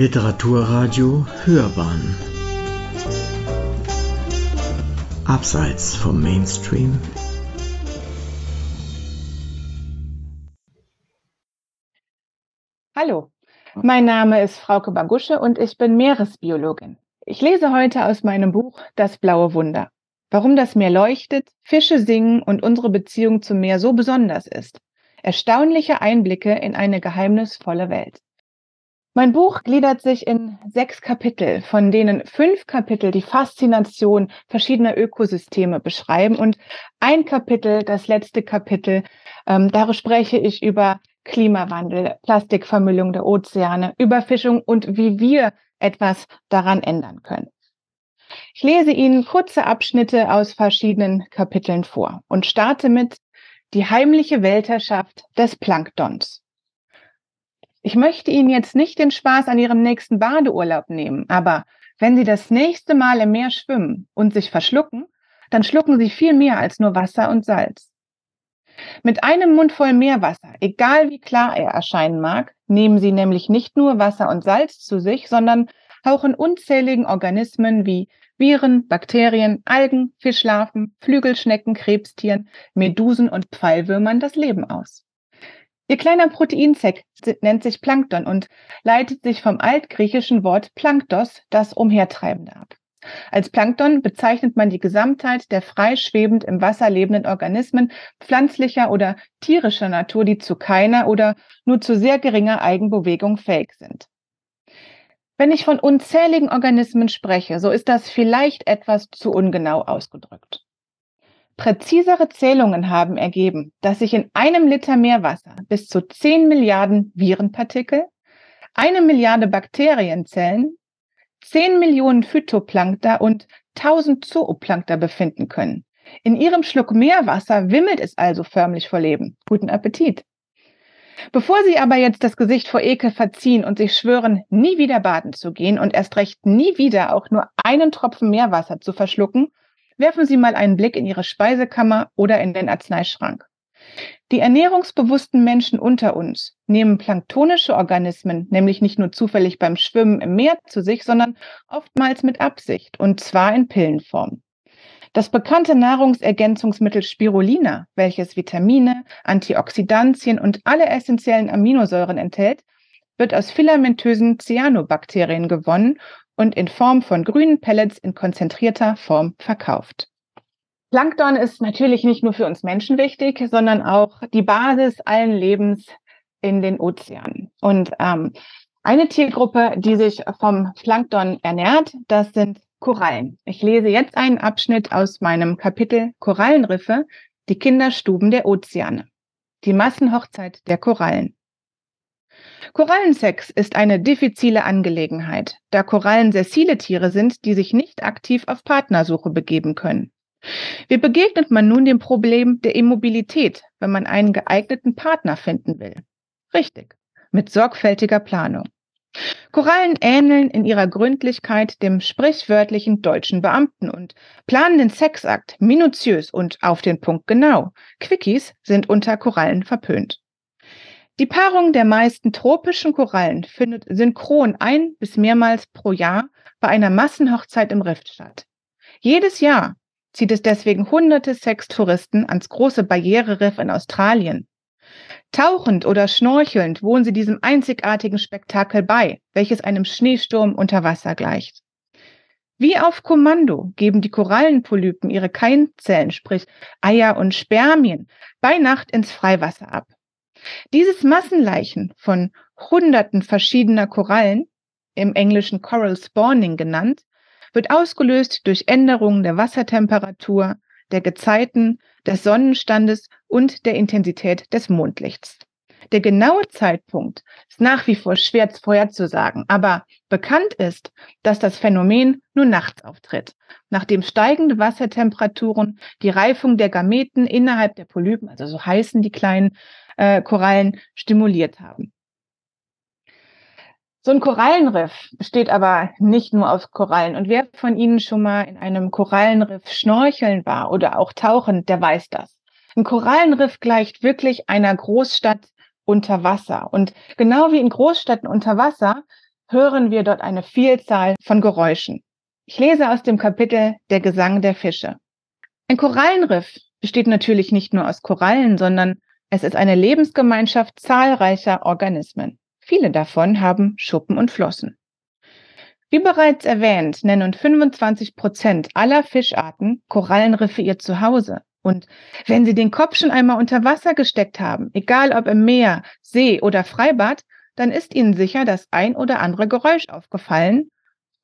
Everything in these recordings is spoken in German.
Literaturradio Hörbahn Abseits vom Mainstream Hallo, mein Name ist Frauke Bagusche und ich bin Meeresbiologin. Ich lese heute aus meinem Buch Das blaue Wunder. Warum das Meer leuchtet, Fische singen und unsere Beziehung zum Meer so besonders ist. Erstaunliche Einblicke in eine geheimnisvolle Welt. Mein Buch gliedert sich in sechs Kapitel, von denen fünf Kapitel die Faszination verschiedener Ökosysteme beschreiben und ein Kapitel, das letzte Kapitel, ähm, da spreche ich über Klimawandel, Plastikvermüllung der Ozeane, Überfischung und wie wir etwas daran ändern können. Ich lese Ihnen kurze Abschnitte aus verschiedenen Kapiteln vor und starte mit die heimliche Weltherrschaft des Planktons. Ich möchte Ihnen jetzt nicht den Spaß an Ihrem nächsten Badeurlaub nehmen, aber wenn Sie das nächste Mal im Meer schwimmen und sich verschlucken, dann schlucken Sie viel mehr als nur Wasser und Salz. Mit einem Mund voll Meerwasser, egal wie klar er erscheinen mag, nehmen Sie nämlich nicht nur Wasser und Salz zu sich, sondern hauchen unzähligen Organismen wie Viren, Bakterien, Algen, Fischlarven, Flügelschnecken, Krebstieren, Medusen und Pfeilwürmern das Leben aus. Ihr kleiner Proteinzeck nennt sich Plankton und leitet sich vom altgriechischen Wort Planktos, das Umhertreibende ab. Als Plankton bezeichnet man die Gesamtheit der frei schwebend im Wasser lebenden Organismen pflanzlicher oder tierischer Natur, die zu keiner oder nur zu sehr geringer Eigenbewegung fähig sind. Wenn ich von unzähligen Organismen spreche, so ist das vielleicht etwas zu ungenau ausgedrückt. Präzisere Zählungen haben ergeben, dass sich in einem Liter Meerwasser bis zu 10 Milliarden Virenpartikel, eine Milliarde Bakterienzellen, 10 Millionen Phytoplankta und 1000 Zooplankta befinden können. In ihrem Schluck Meerwasser wimmelt es also förmlich vor Leben. Guten Appetit! Bevor Sie aber jetzt das Gesicht vor Ekel verziehen und sich schwören, nie wieder baden zu gehen und erst recht nie wieder auch nur einen Tropfen Meerwasser zu verschlucken, werfen Sie mal einen Blick in Ihre Speisekammer oder in den Arzneischrank. Die ernährungsbewussten Menschen unter uns nehmen planktonische Organismen nämlich nicht nur zufällig beim Schwimmen im Meer zu sich, sondern oftmals mit Absicht und zwar in Pillenform. Das bekannte Nahrungsergänzungsmittel Spirulina, welches Vitamine, Antioxidantien und alle essentiellen Aminosäuren enthält, wird aus filamentösen Cyanobakterien gewonnen und in Form von grünen Pellets in konzentrierter Form verkauft. Plankton ist natürlich nicht nur für uns Menschen wichtig, sondern auch die Basis allen Lebens in den Ozeanen. Und ähm, eine Tiergruppe, die sich vom Plankton ernährt, das sind Korallen. Ich lese jetzt einen Abschnitt aus meinem Kapitel Korallenriffe, die Kinderstuben der Ozeane. Die Massenhochzeit der Korallen. Korallensex ist eine diffizile Angelegenheit, da Korallen sessile Tiere sind, die sich nicht aktiv auf Partnersuche begeben können. Wie begegnet man nun dem Problem der Immobilität, wenn man einen geeigneten Partner finden will? Richtig, mit sorgfältiger Planung. Korallen ähneln in ihrer Gründlichkeit dem sprichwörtlichen deutschen Beamten und planen den Sexakt minutiös und auf den Punkt genau. Quickies sind unter Korallen verpönt. Die Paarung der meisten tropischen Korallen findet synchron ein bis mehrmals pro Jahr bei einer Massenhochzeit im Riff statt. Jedes Jahr zieht es deswegen hunderte Sextouristen ans große Barriereriff in Australien. Tauchend oder schnorchelnd wohnen sie diesem einzigartigen Spektakel bei, welches einem Schneesturm unter Wasser gleicht. Wie auf Kommando geben die Korallenpolypen ihre Keimzellen, sprich Eier und Spermien, bei Nacht ins Freiwasser ab. Dieses Massenleichen von Hunderten verschiedener Korallen, im Englischen Coral Spawning genannt, wird ausgelöst durch Änderungen der Wassertemperatur, der Gezeiten, des Sonnenstandes und der Intensität des Mondlichts. Der genaue Zeitpunkt ist nach wie vor schwer vorherzusagen, aber bekannt ist, dass das Phänomen nur nachts auftritt, nachdem steigende Wassertemperaturen die Reifung der Gameten innerhalb der Polypen, also so heißen die kleinen äh, Korallen stimuliert haben. So ein Korallenriff besteht aber nicht nur aus Korallen. Und wer von Ihnen schon mal in einem Korallenriff schnorcheln war oder auch tauchen, der weiß das. Ein Korallenriff gleicht wirklich einer Großstadt unter Wasser. Und genau wie in Großstädten unter Wasser hören wir dort eine Vielzahl von Geräuschen. Ich lese aus dem Kapitel Der Gesang der Fische. Ein Korallenriff besteht natürlich nicht nur aus Korallen, sondern es ist eine Lebensgemeinschaft zahlreicher Organismen. Viele davon haben Schuppen und Flossen. Wie bereits erwähnt, nennen 25 Prozent aller Fischarten Korallenriffe ihr Zuhause. Und wenn sie den Kopf schon einmal unter Wasser gesteckt haben, egal ob im Meer, See oder Freibad, dann ist ihnen sicher das ein oder andere Geräusch aufgefallen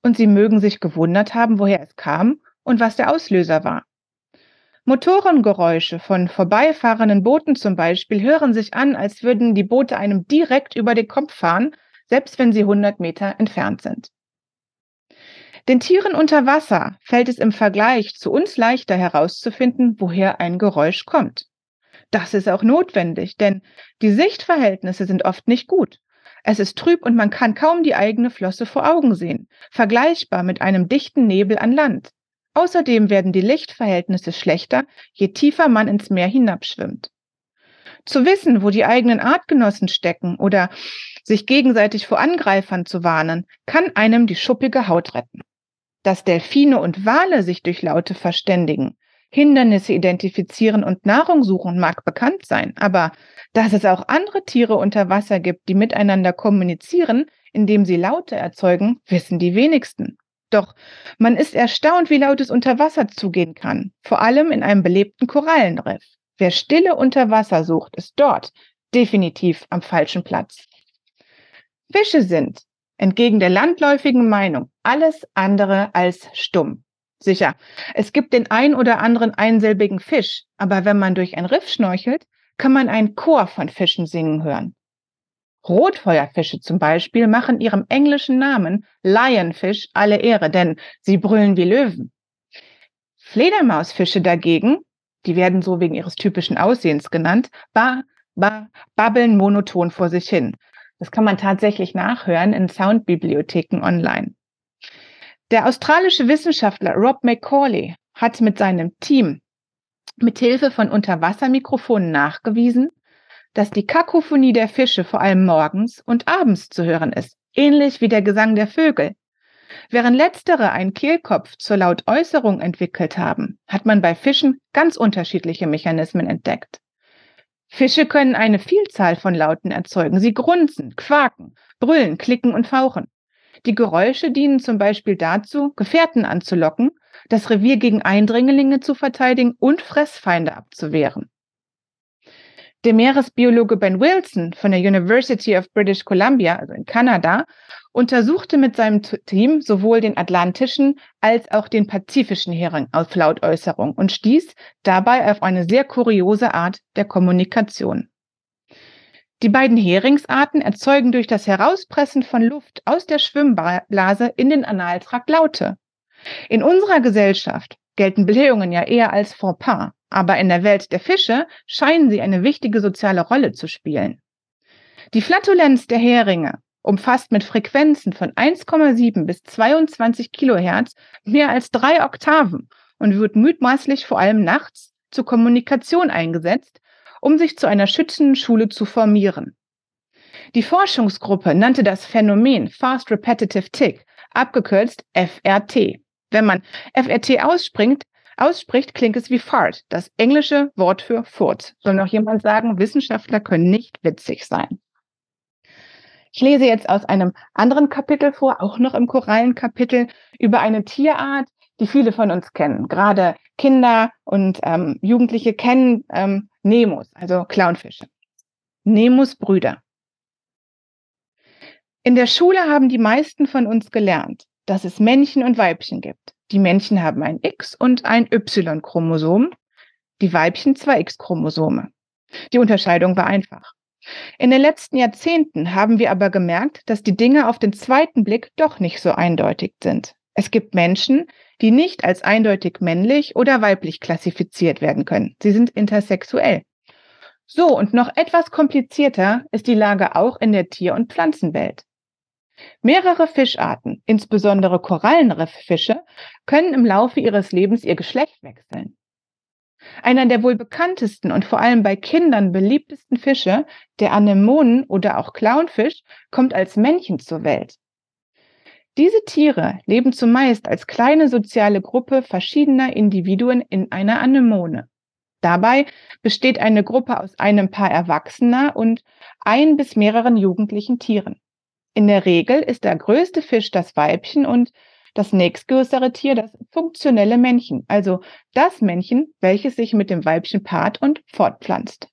und sie mögen sich gewundert haben, woher es kam und was der Auslöser war. Motorengeräusche von vorbeifahrenden Booten zum Beispiel hören sich an, als würden die Boote einem direkt über den Kopf fahren, selbst wenn sie 100 Meter entfernt sind. Den Tieren unter Wasser fällt es im Vergleich zu uns leichter herauszufinden, woher ein Geräusch kommt. Das ist auch notwendig, denn die Sichtverhältnisse sind oft nicht gut. Es ist trüb und man kann kaum die eigene Flosse vor Augen sehen, vergleichbar mit einem dichten Nebel an Land. Außerdem werden die Lichtverhältnisse schlechter, je tiefer man ins Meer hinabschwimmt. Zu wissen, wo die eigenen Artgenossen stecken oder sich gegenseitig vor Angreifern zu warnen, kann einem die schuppige Haut retten dass Delfine und Wale sich durch Laute verständigen, Hindernisse identifizieren und Nahrung suchen, mag bekannt sein, aber dass es auch andere Tiere unter Wasser gibt, die miteinander kommunizieren, indem sie Laute erzeugen, wissen die wenigsten. Doch man ist erstaunt, wie laut es unter Wasser zugehen kann, vor allem in einem belebten Korallenriff. Wer Stille unter Wasser sucht, ist dort definitiv am falschen Platz. Fische sind, entgegen der landläufigen Meinung alles andere als stumm. Sicher, es gibt den ein oder anderen einsilbigen Fisch, aber wenn man durch ein Riff schnorchelt, kann man einen Chor von Fischen singen hören. Rotfeuerfische zum Beispiel machen ihrem englischen Namen Lionfish alle Ehre, denn sie brüllen wie Löwen. Fledermausfische dagegen, die werden so wegen ihres typischen Aussehens genannt, ba, ba, babbeln monoton vor sich hin. Das kann man tatsächlich nachhören in Soundbibliotheken online. Der australische Wissenschaftler Rob McCauley hat mit seinem Team mit Hilfe von Unterwassermikrofonen nachgewiesen, dass die Kakophonie der Fische vor allem morgens und abends zu hören ist, ähnlich wie der Gesang der Vögel. Während letztere einen Kehlkopf zur Lautäußerung entwickelt haben, hat man bei Fischen ganz unterschiedliche Mechanismen entdeckt. Fische können eine Vielzahl von Lauten erzeugen. Sie grunzen, quaken, brüllen, klicken und fauchen. Die Geräusche dienen zum Beispiel dazu, Gefährten anzulocken, das Revier gegen Eindringlinge zu verteidigen und Fressfeinde abzuwehren. Der Meeresbiologe Ben Wilson von der University of British Columbia, also in Kanada, untersuchte mit seinem Team sowohl den atlantischen als auch den pazifischen Hering aus Lautäußerung und stieß dabei auf eine sehr kuriose Art der Kommunikation. Die beiden Heringsarten erzeugen durch das Herauspressen von Luft aus der Schwimmblase in den Analtrakt Laute. In unserer Gesellschaft gelten Blähungen ja eher als Fauxpas, aber in der Welt der Fische scheinen sie eine wichtige soziale Rolle zu spielen. Die Flatulenz der Heringe umfasst mit Frequenzen von 1,7 bis 22 Kilohertz mehr als drei Oktaven und wird mutmaßlich vor allem nachts zur Kommunikation eingesetzt, um sich zu einer schützenden Schule zu formieren. Die Forschungsgruppe nannte das Phänomen Fast Repetitive Tick, abgekürzt FRT. Wenn man FRT ausspringt, ausspricht, klingt es wie Fart, das englische Wort für Furz. Soll noch jemand sagen, Wissenschaftler können nicht witzig sein. Ich lese jetzt aus einem anderen Kapitel vor, auch noch im Korallenkapitel, über eine Tierart, die viele von uns kennen. Gerade Kinder und ähm, Jugendliche kennen ähm, Nemos, also Clownfische. Nemos Brüder. In der Schule haben die meisten von uns gelernt, dass es Männchen und Weibchen gibt. Die Männchen haben ein X und ein Y-Chromosom, die Weibchen zwei X-Chromosome. Die Unterscheidung war einfach. In den letzten Jahrzehnten haben wir aber gemerkt, dass die Dinge auf den zweiten Blick doch nicht so eindeutig sind. Es gibt Menschen, die nicht als eindeutig männlich oder weiblich klassifiziert werden können. Sie sind intersexuell. So, und noch etwas komplizierter ist die Lage auch in der Tier- und Pflanzenwelt. Mehrere Fischarten, insbesondere Korallenrifffische, können im Laufe ihres Lebens ihr Geschlecht wechseln. Einer der wohl bekanntesten und vor allem bei Kindern beliebtesten Fische, der Anemonen oder auch Clownfisch, kommt als Männchen zur Welt. Diese Tiere leben zumeist als kleine soziale Gruppe verschiedener Individuen in einer Anemone. Dabei besteht eine Gruppe aus einem Paar Erwachsener und ein bis mehreren jugendlichen Tieren. In der Regel ist der größte Fisch das Weibchen und das nächstgrößere Tier das funktionelle Männchen, also das Männchen, welches sich mit dem Weibchen paart und fortpflanzt.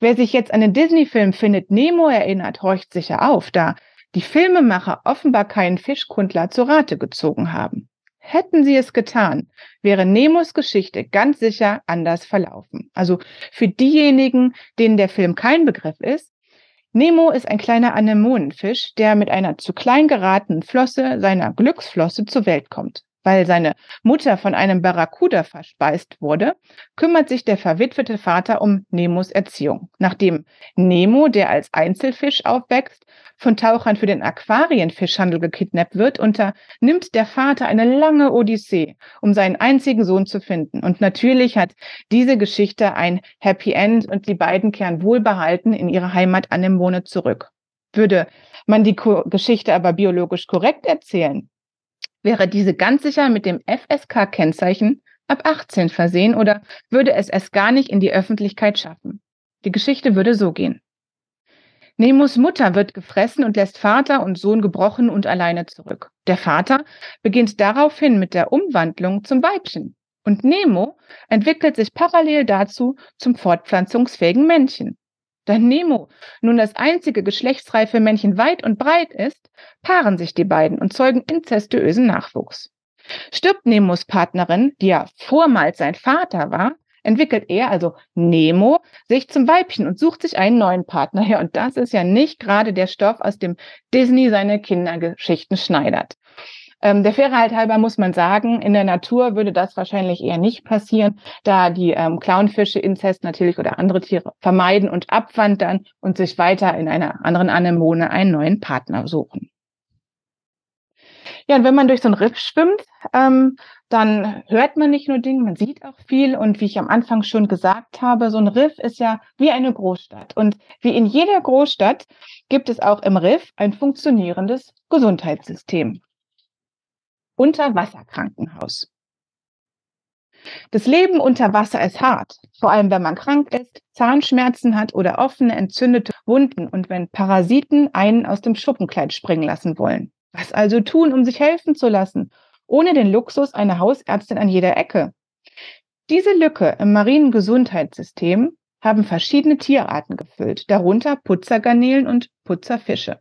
Wer sich jetzt an den Disney-Film Findet Nemo erinnert, horcht sicher auf, da die Filmemacher offenbar keinen Fischkundler zu Rate gezogen haben. Hätten sie es getan, wäre Nemos Geschichte ganz sicher anders verlaufen. Also für diejenigen, denen der Film kein Begriff ist, Nemo ist ein kleiner Anemonenfisch, der mit einer zu klein geratenen Flosse seiner Glücksflosse zur Welt kommt. Weil seine Mutter von einem Barracuda verspeist wurde, kümmert sich der verwitwete Vater um Nemos Erziehung. Nachdem Nemo, der als Einzelfisch aufwächst, von Tauchern für den Aquarienfischhandel gekidnappt wird, unternimmt der Vater eine lange Odyssee, um seinen einzigen Sohn zu finden. Und natürlich hat diese Geschichte ein Happy End und die beiden kehren wohlbehalten in ihre Heimat Anemone zurück. Würde man die Geschichte aber biologisch korrekt erzählen, Wäre diese ganz sicher mit dem FSK-Kennzeichen ab 18 versehen oder würde es es gar nicht in die Öffentlichkeit schaffen? Die Geschichte würde so gehen. Nemos Mutter wird gefressen und lässt Vater und Sohn gebrochen und alleine zurück. Der Vater beginnt daraufhin mit der Umwandlung zum Weibchen. Und Nemo entwickelt sich parallel dazu zum fortpflanzungsfähigen Männchen. Da Nemo nun das einzige geschlechtsreife Männchen weit und breit ist, paaren sich die beiden und zeugen inzestuösen Nachwuchs. Stirbt Nemos Partnerin, die ja vormals sein Vater war, entwickelt er, also Nemo, sich zum Weibchen und sucht sich einen neuen Partner. Ja, und das ist ja nicht gerade der Stoff, aus dem Disney seine Kindergeschichten schneidert. Ähm, der Fairheit halber muss man sagen, in der Natur würde das wahrscheinlich eher nicht passieren, da die ähm, Clownfische Inzest natürlich oder andere Tiere vermeiden und abwandern und sich weiter in einer anderen Anemone einen neuen Partner suchen. Ja, und wenn man durch so ein Riff schwimmt, ähm, dann hört man nicht nur Dinge, man sieht auch viel. Und wie ich am Anfang schon gesagt habe, so ein Riff ist ja wie eine Großstadt. Und wie in jeder Großstadt gibt es auch im Riff ein funktionierendes Gesundheitssystem. Unterwasserkrankenhaus. Das Leben unter Wasser ist hart, vor allem wenn man krank ist, Zahnschmerzen hat oder offene, entzündete Wunden und wenn Parasiten einen aus dem Schuppenkleid springen lassen wollen. Was also tun, um sich helfen zu lassen, ohne den Luxus einer Hausärztin an jeder Ecke? Diese Lücke im marinen Gesundheitssystem haben verschiedene Tierarten gefüllt, darunter Putzergarnelen und Putzerfische.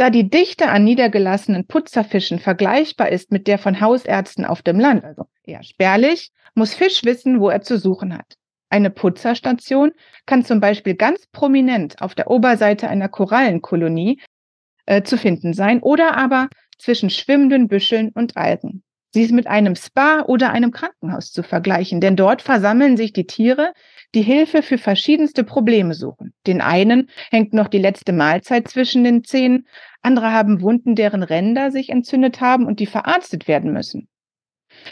Da die Dichte an niedergelassenen Putzerfischen vergleichbar ist mit der von Hausärzten auf dem Land, also eher spärlich, muss Fisch wissen, wo er zu suchen hat. Eine Putzerstation kann zum Beispiel ganz prominent auf der Oberseite einer Korallenkolonie äh, zu finden sein oder aber zwischen schwimmenden Büscheln und Algen. Sie ist mit einem Spa oder einem Krankenhaus zu vergleichen, denn dort versammeln sich die Tiere, die Hilfe für verschiedenste Probleme suchen. Den einen hängt noch die letzte Mahlzeit zwischen den Zähnen, andere haben Wunden, deren Ränder sich entzündet haben und die verarztet werden müssen.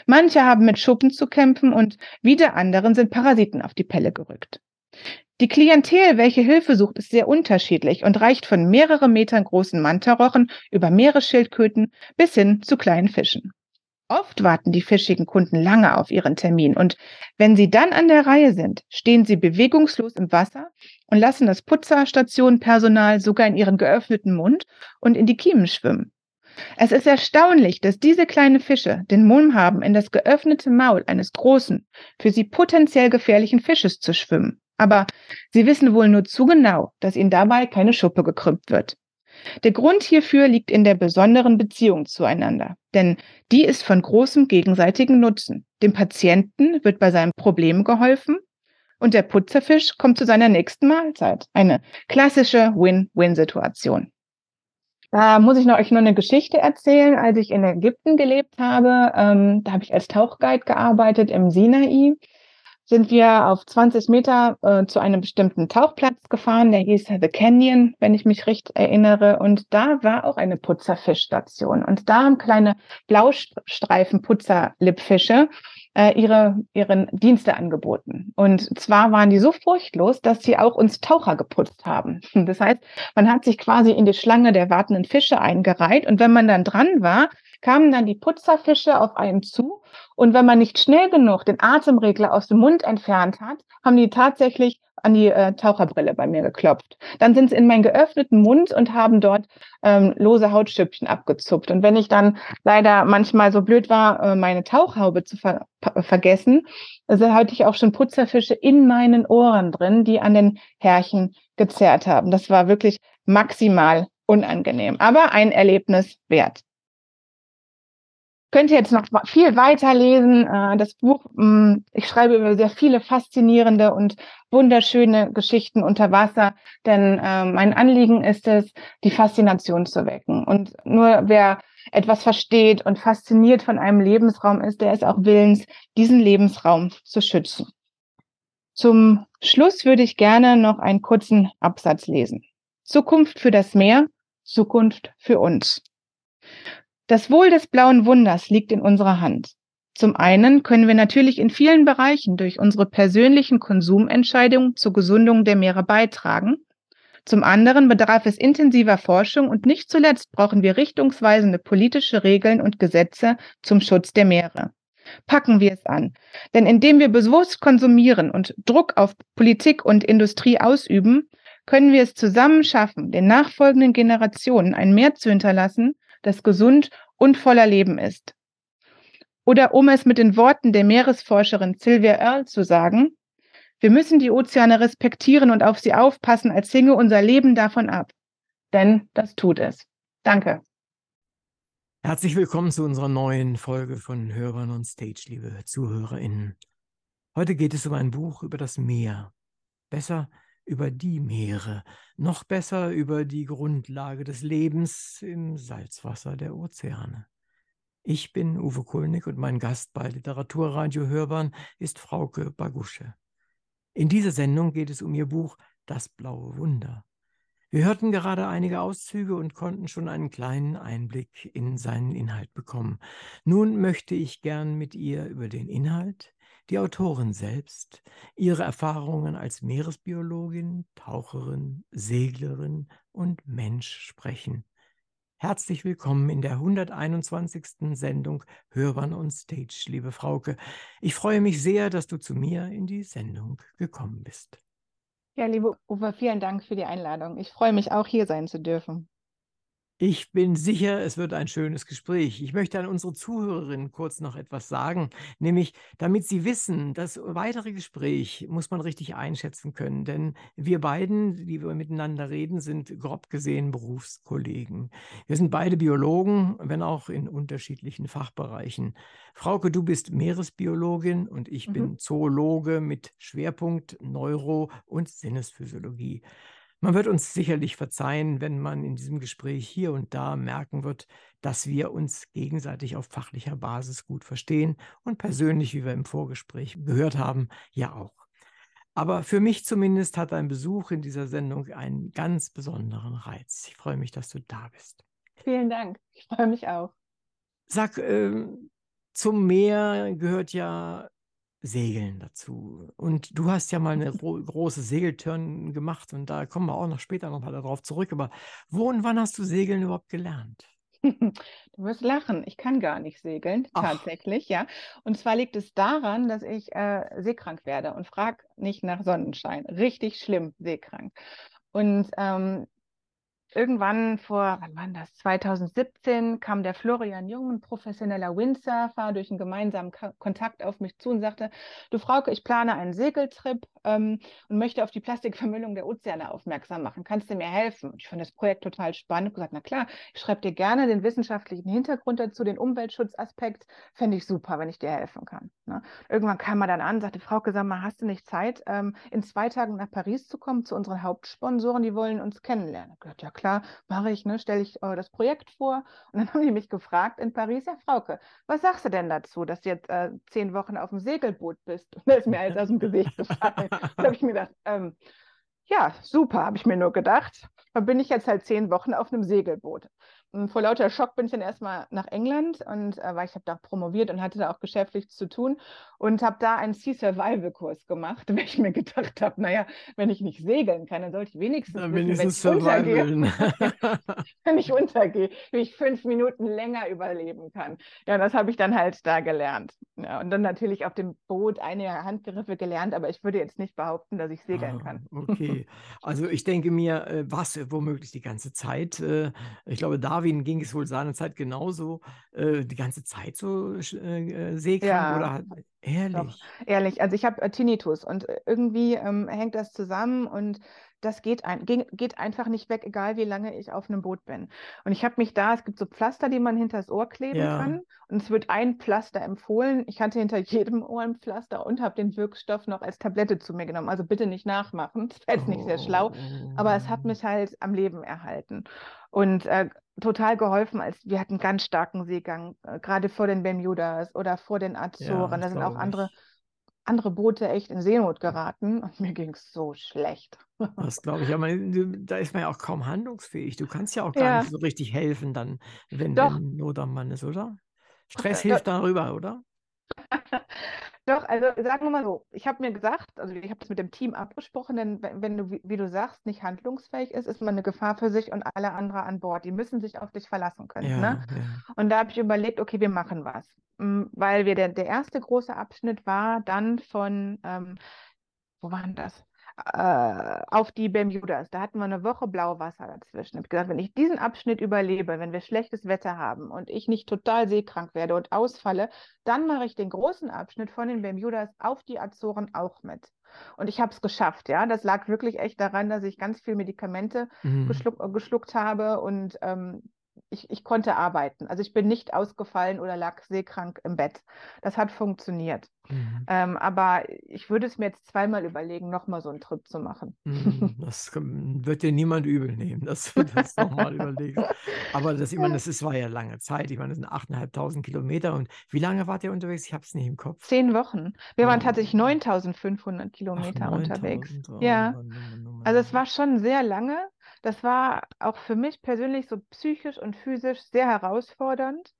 Manche haben mit Schuppen zu kämpfen und wieder anderen sind Parasiten auf die Pelle gerückt. Die Klientel, welche Hilfe sucht, ist sehr unterschiedlich und reicht von mehrere Metern großen Mantarochen über Meeresschildkröten bis hin zu kleinen Fischen. Oft warten die fischigen Kunden lange auf ihren Termin und wenn sie dann an der Reihe sind, stehen sie bewegungslos im Wasser und lassen das Putzerstationenpersonal sogar in ihren geöffneten Mund und in die Kiemen schwimmen. Es ist erstaunlich, dass diese kleinen Fische den Mumm haben, in das geöffnete Maul eines großen, für sie potenziell gefährlichen Fisches zu schwimmen. Aber sie wissen wohl nur zu genau, dass ihnen dabei keine Schuppe gekrümmt wird. Der Grund hierfür liegt in der besonderen Beziehung zueinander, denn die ist von großem gegenseitigen Nutzen. Dem Patienten wird bei seinem Problem geholfen und der Putzerfisch kommt zu seiner nächsten Mahlzeit. Eine klassische Win-Win-Situation. Da muss ich noch, euch noch eine Geschichte erzählen. Als ich in Ägypten gelebt habe, ähm, da habe ich als Tauchguide gearbeitet im Sinai sind wir auf 20 Meter äh, zu einem bestimmten Tauchplatz gefahren, der hieß The Canyon, wenn ich mich recht erinnere. Und da war auch eine Putzerfischstation. Und da haben kleine Blaustreifen-Putzerlippfische äh, ihre, ihren Dienste angeboten. Und zwar waren die so furchtlos, dass sie auch uns Taucher geputzt haben. Das heißt, man hat sich quasi in die Schlange der wartenden Fische eingereiht und wenn man dann dran war, kamen dann die Putzerfische auf einen zu und wenn man nicht schnell genug den Atemregler aus dem Mund entfernt hat, haben die tatsächlich an die äh, Taucherbrille bei mir geklopft. Dann sind sie in meinen geöffneten Mund und haben dort ähm, lose Hautstückchen abgezupft. Und wenn ich dann leider manchmal so blöd war, äh, meine Tauchhaube zu ver vergessen, also hatte ich auch schon Putzerfische in meinen Ohren drin, die an den Härchen gezerrt haben. Das war wirklich maximal unangenehm, aber ein Erlebnis wert könnte jetzt noch viel weiter lesen. Äh, das Buch, mm, ich schreibe über sehr viele faszinierende und wunderschöne Geschichten unter Wasser, denn äh, mein Anliegen ist es, die Faszination zu wecken. Und nur wer etwas versteht und fasziniert von einem Lebensraum ist, der ist auch willens, diesen Lebensraum zu schützen. Zum Schluss würde ich gerne noch einen kurzen Absatz lesen. Zukunft für das Meer, Zukunft für uns. Das Wohl des blauen Wunders liegt in unserer Hand. Zum einen können wir natürlich in vielen Bereichen durch unsere persönlichen Konsumentscheidungen zur Gesundung der Meere beitragen. Zum anderen bedarf es intensiver Forschung und nicht zuletzt brauchen wir richtungsweisende politische Regeln und Gesetze zum Schutz der Meere. Packen wir es an. Denn indem wir bewusst konsumieren und Druck auf Politik und Industrie ausüben, können wir es zusammen schaffen, den nachfolgenden Generationen ein Meer zu hinterlassen, das gesund und voller Leben ist. Oder um es mit den Worten der Meeresforscherin Sylvia Earle zu sagen, wir müssen die Ozeane respektieren und auf sie aufpassen, als hinge unser Leben davon ab. Denn das tut es. Danke. Herzlich willkommen zu unserer neuen Folge von Hörern on Stage, liebe ZuhörerInnen. Heute geht es um ein Buch über das Meer. Besser über die Meere, noch besser über die Grundlage des Lebens im Salzwasser der Ozeane. Ich bin Uwe Kulnig und mein Gast bei Literaturradio Hörbahn ist Frauke Bagusche. In dieser Sendung geht es um ihr Buch Das blaue Wunder. Wir hörten gerade einige Auszüge und konnten schon einen kleinen Einblick in seinen Inhalt bekommen. Nun möchte ich gern mit ihr über den Inhalt, die Autorin selbst, ihre Erfahrungen als Meeresbiologin, Taucherin, Seglerin und Mensch sprechen. Herzlich willkommen in der 121. Sendung Hörbern on Stage, liebe Frauke. Ich freue mich sehr, dass du zu mir in die Sendung gekommen bist. Ja, liebe Uwe, vielen Dank für die Einladung. Ich freue mich auch, hier sein zu dürfen. Ich bin sicher, es wird ein schönes Gespräch. Ich möchte an unsere Zuhörerinnen kurz noch etwas sagen, nämlich damit sie wissen, das weitere Gespräch muss man richtig einschätzen können, denn wir beiden, die wir miteinander reden, sind grob gesehen Berufskollegen. Wir sind beide Biologen, wenn auch in unterschiedlichen Fachbereichen. Frauke, du bist Meeresbiologin und ich mhm. bin Zoologe mit Schwerpunkt Neuro- und Sinnesphysiologie. Man wird uns sicherlich verzeihen, wenn man in diesem Gespräch hier und da merken wird, dass wir uns gegenseitig auf fachlicher Basis gut verstehen und persönlich, wie wir im Vorgespräch gehört haben, ja auch. Aber für mich zumindest hat ein Besuch in dieser Sendung einen ganz besonderen Reiz. Ich freue mich, dass du da bist. Vielen Dank. Ich freue mich auch. Sag, äh, zum Meer gehört ja Segeln dazu. Und du hast ja mal eine große Segeltörn gemacht und da kommen wir auch noch später noch mal darauf zurück. Aber wo und wann hast du Segeln überhaupt gelernt? Du wirst lachen. Ich kann gar nicht segeln, Ach. tatsächlich, ja. Und zwar liegt es daran, dass ich äh, seekrank werde und frag nicht nach Sonnenschein. Richtig schlimm seekrank. Und ähm, irgendwann vor, wann war das? 2017 kam der Florian Jung, ein professioneller Windsurfer, durch einen gemeinsamen K Kontakt auf mich zu und sagte, du Frauke, ich plane einen Segeltrip ähm, und möchte auf die Plastikvermüllung der Ozeane aufmerksam machen. Kannst du mir helfen? Und ich fand das Projekt total spannend. Ich gesagt, na klar, ich schreibe dir gerne den wissenschaftlichen Hintergrund dazu, den Umweltschutzaspekt. Fände ich super, wenn ich dir helfen kann. Ne? Irgendwann kam er dann an, sagte, Frauke, sag mal, hast du nicht Zeit, ähm, in zwei Tagen nach Paris zu kommen zu unseren Hauptsponsoren? Die wollen uns kennenlernen. Ich gesagt, ja klar, mache ich, ne, stelle ich äh, das Projekt vor. Und dann haben die mich gefragt in Paris, ja, Frauke, was sagst du denn dazu, dass du jetzt äh, zehn Wochen auf dem Segelboot bist? Und da ist mir alles aus dem Gesicht gefallen. da habe ich mir gedacht, ähm, ja, super, habe ich mir nur gedacht. Da bin ich jetzt halt zehn Wochen auf einem Segelboot. Und vor lauter Schock bin ich dann erstmal nach England und äh, weil ich habe da promoviert und hatte da auch geschäftlich zu tun und habe da einen Sea Survival Kurs gemacht, weil ich mir gedacht habe, naja, wenn ich nicht segeln kann, dann sollte ich wenigstens, Dann wissen, wenigstens wenn ich untergehe, wenn ich untergehe, wie ich fünf Minuten länger überleben kann. Ja, das habe ich dann halt da gelernt. Ja, und dann natürlich auf dem Boot einige Handgriffe gelernt, aber ich würde jetzt nicht behaupten, dass ich segeln Ah, kann. okay. Also ich denke mir, äh, was womöglich die ganze Zeit. äh, Ich glaube, Darwin ging es wohl seinerzeit genauso, äh, die ganze Zeit so äh, äh, seekrank Ja, oder ehrlich. Ehrlich, also ich habe äh, Tinnitus und äh, irgendwie ähm, hängt das zusammen und das geht, ein, geht einfach nicht weg, egal wie lange ich auf einem Boot bin. Und ich habe mich da, es gibt so Pflaster, die man hinters Ohr kleben Ja. kann und es wird ein Pflaster empfohlen. Ich hatte hinter jedem Ohr ein Pflaster und habe den Wirkstoff noch als Tablette zu mir genommen. Also bitte nicht nachmachen, das wäre jetzt nicht sehr schlau, aber es hat Oh. mich halt am Leben erhalten und äh, total geholfen, als wir hatten ganz starken Seegang, äh, gerade vor den Bermudas oder vor den Ja, Azoren. Da das sind auch andere ich. Andere Boote echt in Seenot geraten und mir ging es so schlecht. Das glaube ich. Aber du- da ist man ja auch kaum handlungsfähig. Du kannst ja auch gar Ja, nicht so richtig helfen, dann, wenn, doch, wenn Not am Mann ist, oder? Stress äh, hilft darüber, oder? doch, also sagen wir mal so, ich habe mir gesagt, also ich habe das mit dem Team abgesprochen, denn wenn, wenn du, wie, du sagst, nicht handlungsfähig ist, ist man eine Gefahr für sich und alle anderen an Bord. Die müssen sich auf dich verlassen können, ne? Ja, ja. Und da habe ich überlegt, okay, wir machen was. Mm, Weil wir der, der erste große Abschnitt war dann von, ähm, wo war denn das? Äh, auf die Bermudas. Da hatten wir eine Woche Blauwasser dazwischen. Ich habe gesagt, wenn ich diesen Abschnitt überlebe, wenn wir schlechtes Wetter haben und ich nicht total seekrank werde und ausfalle, dann mache ich den großen Abschnitt von den Bermudas auf die Azoren auch mit. Und ich habe es geschafft, ja. Das lag wirklich echt daran, dass ich ganz viel Medikamente Mhm. geschluck, äh, geschluckt habe und ähm, ich, ich konnte arbeiten. Also ich bin nicht ausgefallen oder lag seekrank im Bett. Das hat funktioniert. Mhm. Ähm, aber ich würde es mir jetzt zweimal überlegen, nochmal so einen Trip zu machen. Mhm. Das wird dir niemand übel nehmen, dass du das nochmal überlegst. Aber das, ich meine, das ist, war ja lange Zeit. Ich meine, das sind 8.500 Kilometer. Und wie lange wart ihr unterwegs? Ich habe es nicht im Kopf. Zehn Wochen. Wir waren Oh. tatsächlich 9500 Ach, Kilometer unterwegs. 9000. Oh Ja, oh also es war schon sehr lange. Das war auch für mich persönlich so psychisch und physisch sehr herausfordernd.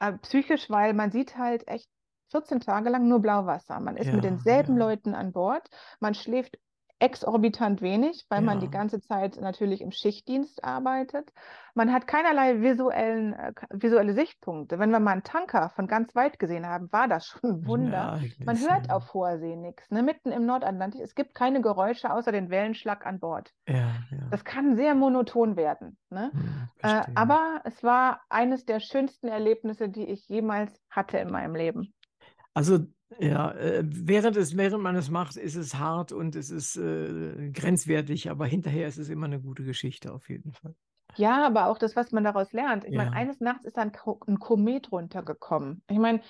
Äh, psychisch, weil man sieht halt echt 14 Tage lang nur Blauwasser. Man ist mit Ja, denselben ja, Leuten an Bord. Man schläft exorbitant wenig, weil man die ja. ganze Zeit natürlich im Schichtdienst arbeitet. Man hat keinerlei visuellen, äh, visuelle Sichtpunkte. Wenn wir mal einen Tanker von ganz weit gesehen haben, war das schon ein Wunder. Man Ereignis, hört ja. auf hoher See nichts, ne? Mitten im Nordatlantik. Es gibt keine Geräusche außer den Wellenschlag an Bord. Ja, ja. Das kann sehr monoton werden, ne? Hm, Äh, aber es war eines der schönsten Erlebnisse, die ich jemals hatte in meinem Leben. Also, ja, äh, während es, während man es macht, ist es hart und es ist äh, grenzwertig, aber hinterher ist es immer eine gute Geschichte auf jeden Fall. Ja, aber auch das, was man daraus lernt. Ich meine, Ja, eines Nachts ist Ko ein Komet runtergekommen. Ich meine,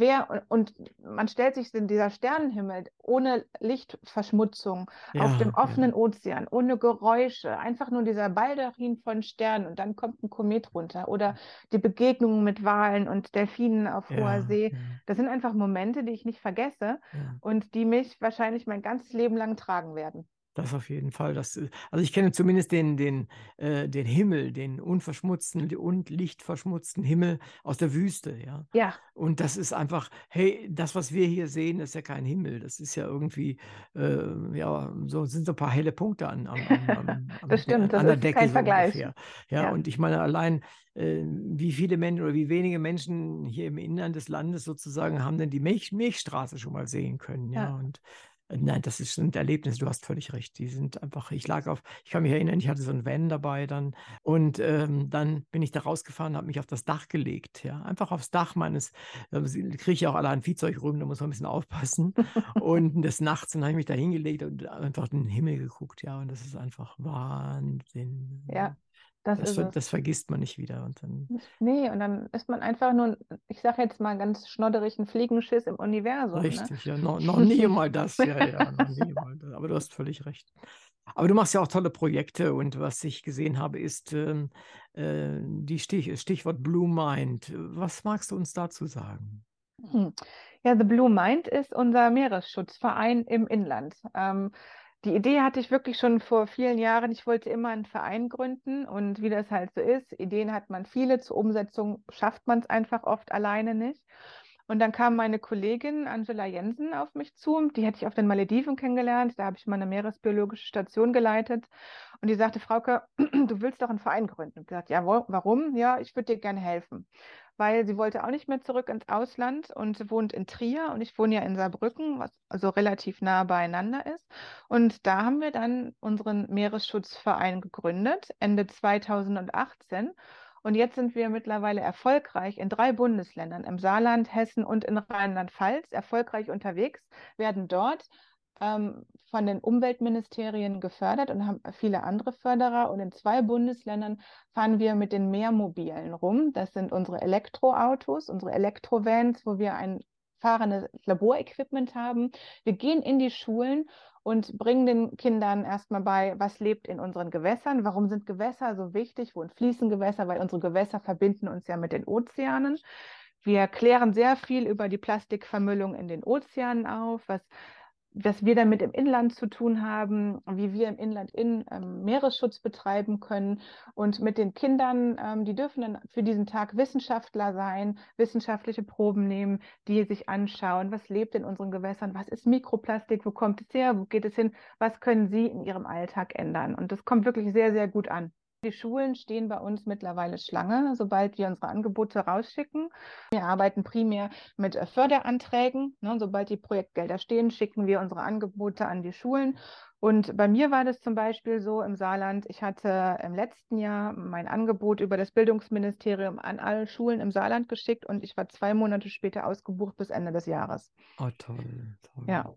wer, und man stellt sich in dieser Sternenhimmel ohne Lichtverschmutzung auf dem ja, ja, offenen Ozean, ohne Geräusche, einfach nur dieser Baldachin von Sternen und dann kommt ein Komet runter. Oder die Begegnungen mit Walen und Delfinen auf hoher ja, See. ja, Das sind einfach Momente, die ich nicht vergesse ja. und die mich wahrscheinlich mein ganzes Leben lang tragen werden. Das auf jeden Fall. Das, äh, also ich kenne zumindest den, den, äh, den Himmel, den unverschmutzten und lichtverschmutzten Himmel aus der Wüste, ja. Ja, Und das ist einfach, hey, das, was wir hier sehen, ist ja kein Himmel. Das ist ja irgendwie, äh, ja, so sind so ein paar helle Punkte an, am, am, am, das stimmt. Das an der ist Decke kein so Vergleich. Ja, Ja. und ich meine allein, äh, wie viele Menschen oder wie wenige Menschen hier im Inland des Landes sozusagen haben denn die Milch, Milchstraße schon mal sehen können, ja. Ja. Und Nein, das ist ein Erlebnis, du hast völlig recht. Die sind einfach, ich lag auf, ich kann mich erinnern, ich hatte so ein Van dabei dann und ähm, dann bin ich da rausgefahren, habe mich auf das Dach gelegt, ja, einfach aufs Dach meines, äh, kriege ich auch alle ein Viehzeug rum, da muss man ein bisschen aufpassen und des Nachts dann habe ich mich da hingelegt und einfach in den Himmel geguckt, ja, und das ist einfach Wahnsinn. Ja, das Das, ver- das vergisst man nicht wieder und dann, Nee, und dann ist man einfach nur, ich sage jetzt mal ganz schnodderig, ein Fliegenschiss im Universum, ne? Richtig, ja, noch, noch nie mal das, ja, ja, noch nie mal das. Aber du hast völlig recht. Aber du machst ja auch tolle Projekte und was ich gesehen habe, ist ähm, äh, die Stich, Stichwort Blue Mind. Was magst du uns dazu sagen? Hm. Ja, The Blue Mind ist unser Meeresschutzverein im Inland. Ähm, Die Idee hatte ich wirklich schon vor vielen Jahren. Ich wollte immer einen Verein gründen und wie das halt so ist, Ideen hat man viele, zur Umsetzung schafft man es einfach oft alleine nicht. Und dann kam meine Kollegin Angela Jensen auf mich zu. Die hätte ich auf den Malediven kennengelernt. Da habe ich mal eine meeresbiologische Station geleitet. Und die sagte, Frauke, du willst doch einen Verein gründen. Ich gesagt, ja, warum? Ja, ich würde dir gerne helfen. Weil sie wollte auch nicht mehr zurück ins Ausland und wohnt in Trier. Und ich wohne ja in Saarbrücken, was also relativ nah beieinander ist. Und da haben wir dann unseren Meeresschutzverein gegründet, Ende 2018. Und jetzt sind wir mittlerweile erfolgreich in drei Bundesländern, im Saarland, Hessen und in Rheinland-Pfalz, erfolgreich unterwegs, werden dort ähm, von den Umweltministerien gefördert und haben viele andere Förderer. Und in zwei Bundesländern fahren wir mit den Mehrmobilen rum. Das sind unsere Elektroautos, unsere Elektrovans, wo wir ein fahrendes Laborequipment haben. Wir gehen in die Schulen und bringen den Kindern erstmal bei, was lebt in unseren Gewässern, warum sind Gewässer so wichtig, wo fließen Gewässer, weil unsere Gewässer verbinden uns ja mit den Ozeanen. Wir klären sehr viel über die Plastikvermüllung in den Ozeanen auf, was was wir damit im Inland zu tun haben, wie wir im Inland in ähm, Meeresschutz betreiben können. Und mit den Kindern, ähm, die dürfen dann für diesen Tag Wissenschaftler sein, wissenschaftliche Proben nehmen, die sich anschauen, was lebt in unseren Gewässern, was ist Mikroplastik, wo kommt es her, wo geht es hin, was können sie in ihrem Alltag ändern. Und das kommt wirklich sehr, sehr gut an. Die Schulen stehen bei uns mittlerweile Schlange, sobald wir unsere Angebote rausschicken. Wir arbeiten primär mit äh, Förderanträgen. Ne? Sobald die Projektgelder stehen, schicken wir unsere Angebote an die Schulen. Und bei mir war das zum Beispiel so im Saarland. Ich hatte im letzten Jahr mein Angebot über das Bildungsministerium an alle Schulen im Saarland geschickt und ich war zwei Monate später ausgebucht bis Ende des Jahres. Oh, toll, toll. Ja.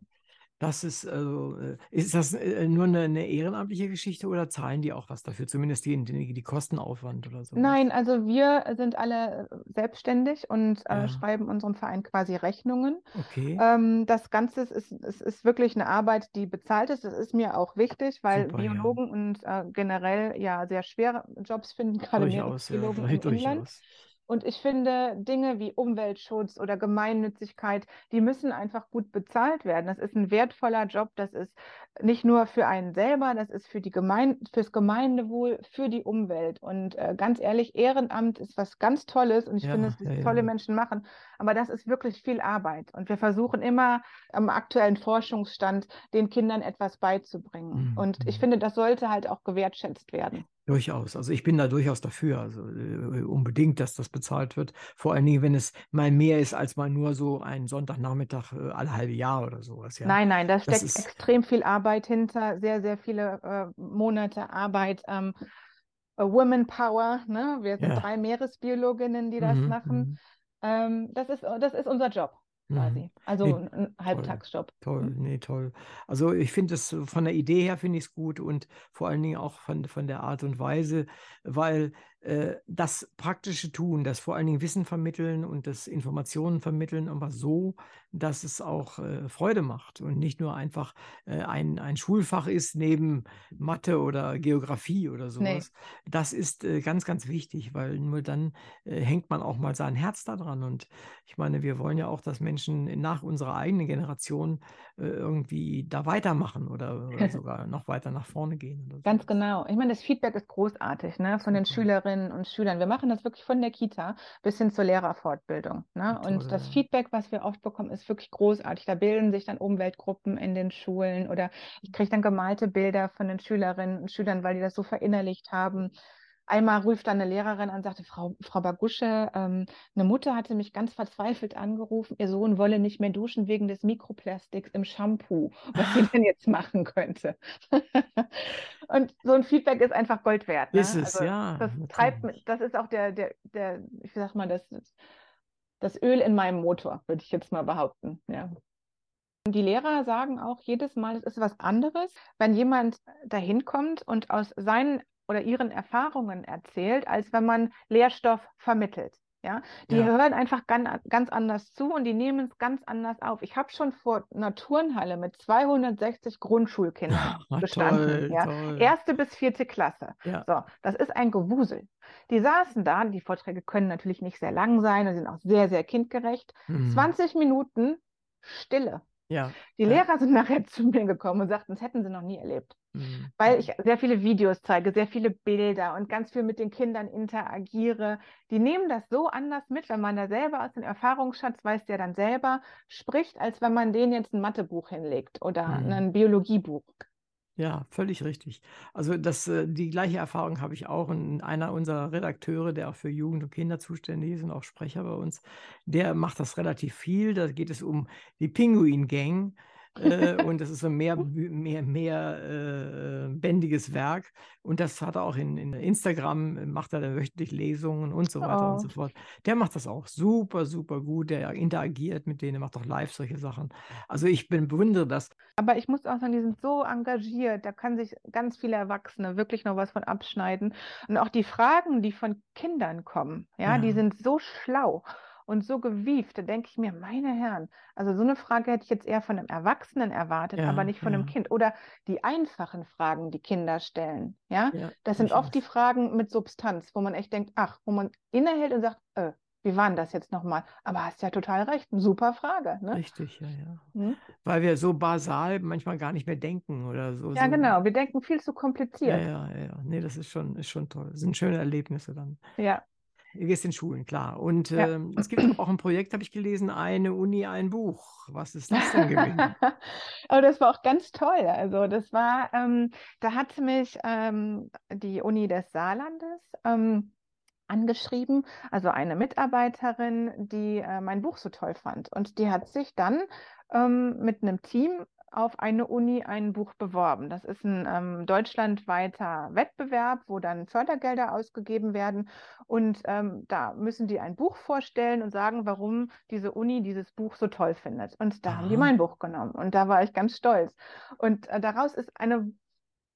Das ist also, äh, ist das äh, nur eine, eine, ehrenamtliche Geschichte oder zahlen die auch was dafür? Zumindest die, die, die Kostenaufwand oder so? Nein, also wir sind alle äh, selbstständig und ja. äh, schreiben unserem Verein quasi Rechnungen. Okay. Ähm, das Ganze ist, ist, ist wirklich eine Arbeit, die bezahlt ist. Das ist mir auch wichtig, weil Super, Biologen ja. und äh, generell ja sehr schwere Jobs finden, gerade Biologen ja, durchaus. Und ich finde, Dinge wie Umweltschutz oder Gemeinnützigkeit, die müssen einfach gut bezahlt werden. Das ist ein wertvoller Job. Das ist nicht nur für einen selber, das ist für die Gemeinde, fürs Gemeindewohl, für die Umwelt. Und äh, ganz ehrlich, Ehrenamt ist was ganz Tolles und ich ja, finde, dass ja, tolle ja. Menschen machen. Aber das ist wirklich viel Arbeit. Und wir versuchen immer am aktuellen Forschungsstand den Kindern etwas beizubringen. Mhm. Und ich mhm. finde, das sollte halt auch gewertschätzt werden. Durchaus. Also ich bin da durchaus dafür, also äh, unbedingt, dass das bezahlt wird. Vor allen Dingen, wenn es mal mehr ist als mal nur so ein Sonntagnachmittag äh, alle halbe Jahr oder sowas. Ja. Nein, nein, da steckt ist, extrem viel Arbeit hinter, sehr, sehr viele äh, Monate Arbeit. Ähm, Women Power, ne? Wir sind ja. drei Meeresbiologinnen, die das mhm, machen. Mhm. Ähm, das, ist, das ist unser Job quasi. Mhm. Also nee, ein Halbtagsjob. Toll, toll, nee, toll. Also ich finde es von der Idee her finde ich es gut und vor allen Dingen auch von, von der Art und Weise, weil das praktische Tun, das vor allen Dingen Wissen vermitteln und das Informationen vermitteln, aber so, dass es auch äh, Freude macht und nicht nur einfach äh, ein, ein Schulfach ist neben Mathe oder Geografie oder sowas. Nee. Das ist äh, ganz, ganz wichtig, weil nur dann äh, hängt man auch mal sein Herz daran. Und ich meine, wir wollen ja auch, dass Menschen nach unserer eigenen Generation äh, irgendwie da weitermachen oder, oder sogar noch weiter nach vorne gehen. So. Ganz genau. Ich meine, das Feedback ist großartig ne? von den Schülerinnen Schülerinnen und Schülern. Wir machen das wirklich von der Kita bis hin zur Lehrerfortbildung. Ne? Und das Feedback, was wir oft bekommen, ist wirklich großartig. Da bilden sich dann Umweltgruppen in den Schulen oder ich kriege dann gemalte Bilder von den Schülerinnen und Schülern, weil die das so verinnerlicht haben. Einmal ruft dann eine Lehrerin an und sagte, Frau, Frau Bagusche, ähm, eine Mutter hatte mich ganz verzweifelt angerufen, ihr Sohn wolle nicht mehr duschen wegen des Mikroplastiks im Shampoo, was sie denn jetzt machen könnte. und so ein Feedback ist einfach Gold wert. Ne? Ist es, also, ja. Das treibt, das ist auch der, der, der, ich sag mal, das, das Öl in meinem Motor, würde ich jetzt mal behaupten, ja. Die Lehrer sagen auch jedes Mal, es ist was anderes, wenn jemand dahin kommt und aus seinen oder ihren Erfahrungen erzählt, als wenn man Lehrstoff vermittelt. Ja, die ja. hören einfach ganz, ganz anders zu und die nehmen es ganz anders auf. Ich habe schon vor einer Turnhalle mit 260 Grundschulkindern ja, gestanden. Toll, ja. Toll. Erste bis vierte Klasse. Ja. So, das ist ein Gewusel. Die saßen da, die Vorträge können natürlich nicht sehr lang sein und sind auch sehr, sehr kindgerecht. Mhm. 20 Minuten Stille. Ja. Die Lehrer sind nachher zu mir gekommen und sagten, das hätten sie noch nie erlebt. Mhm. Weil ich sehr viele Videos zeige, sehr viele Bilder und ganz viel mit den Kindern interagiere. Die nehmen das so anders mit, wenn man da selber aus dem Erfahrungsschatz weiß, der dann selber spricht, als wenn man denen jetzt ein Mathebuch hinlegt oder mhm. ein Biologiebuch. Ja, völlig richtig. Also das, äh, die gleiche Erfahrung habe ich auch. Und einer unserer Redakteure, der auch für Jugend und Kinder zuständig ist und auch Sprecher bei uns, der macht das relativ viel. Da geht es um die Pinguin Gang äh, und das ist so mehr, mehr, mehr äh, bändiges Werk. Und das hat er auch in, in Instagram, macht er da wöchentlich Lesungen und so weiter oh. und so fort. Der macht das auch super, super gut. Der interagiert mit denen, macht auch live solche Sachen. Also ich bin, bewundere das. Aber ich muss auch sagen, die sind so engagiert. Da kann sich ganz viele Erwachsene wirklich noch was von abschneiden. Und auch die Fragen, die von Kindern kommen, ja, ja. die sind so schlau und so gewieft, da denke ich mir, meine Herren, also so eine Frage hätte ich jetzt eher von einem Erwachsenen erwartet, ja, aber nicht von ja. einem Kind. Oder die einfachen Fragen, die Kinder stellen. Ja, ja das sind oft weiß. die Fragen mit Substanz, wo man echt denkt, ach, wo man innehält und sagt, äh, wie war denn das jetzt nochmal? Aber hast ja total recht, eine super Frage. Ne? Richtig, ja, ja. Hm? Weil wir so basal manchmal gar nicht mehr denken oder so. Ja, so. genau, wir denken viel zu kompliziert. Ja, ja, ja. Nee, das ist schon, ist schon toll. Das sind schöne Erlebnisse dann. Ja. Ihr gehst in Schulen, klar. Und ja. ähm, es gibt auch ein Projekt, habe ich gelesen, eine Uni, ein Buch. Was ist das denn gewesen? oh, das war auch ganz toll. Also das war, ähm, da hat mich ähm, die Uni des Saarlandes ähm, angeschrieben, also eine Mitarbeiterin, die äh, mein Buch so toll fand. Und die hat sich dann ähm, mit einem Team auf eine Uni ein Buch beworben. Das ist ein ähm, deutschlandweiter Wettbewerb, wo dann Fördergelder ausgegeben werden. Und ähm, da müssen die ein Buch vorstellen und sagen, warum diese Uni dieses Buch so toll findet. Und da Aha. haben die mein Buch genommen. Und da war ich ganz stolz. Und äh, daraus ist eine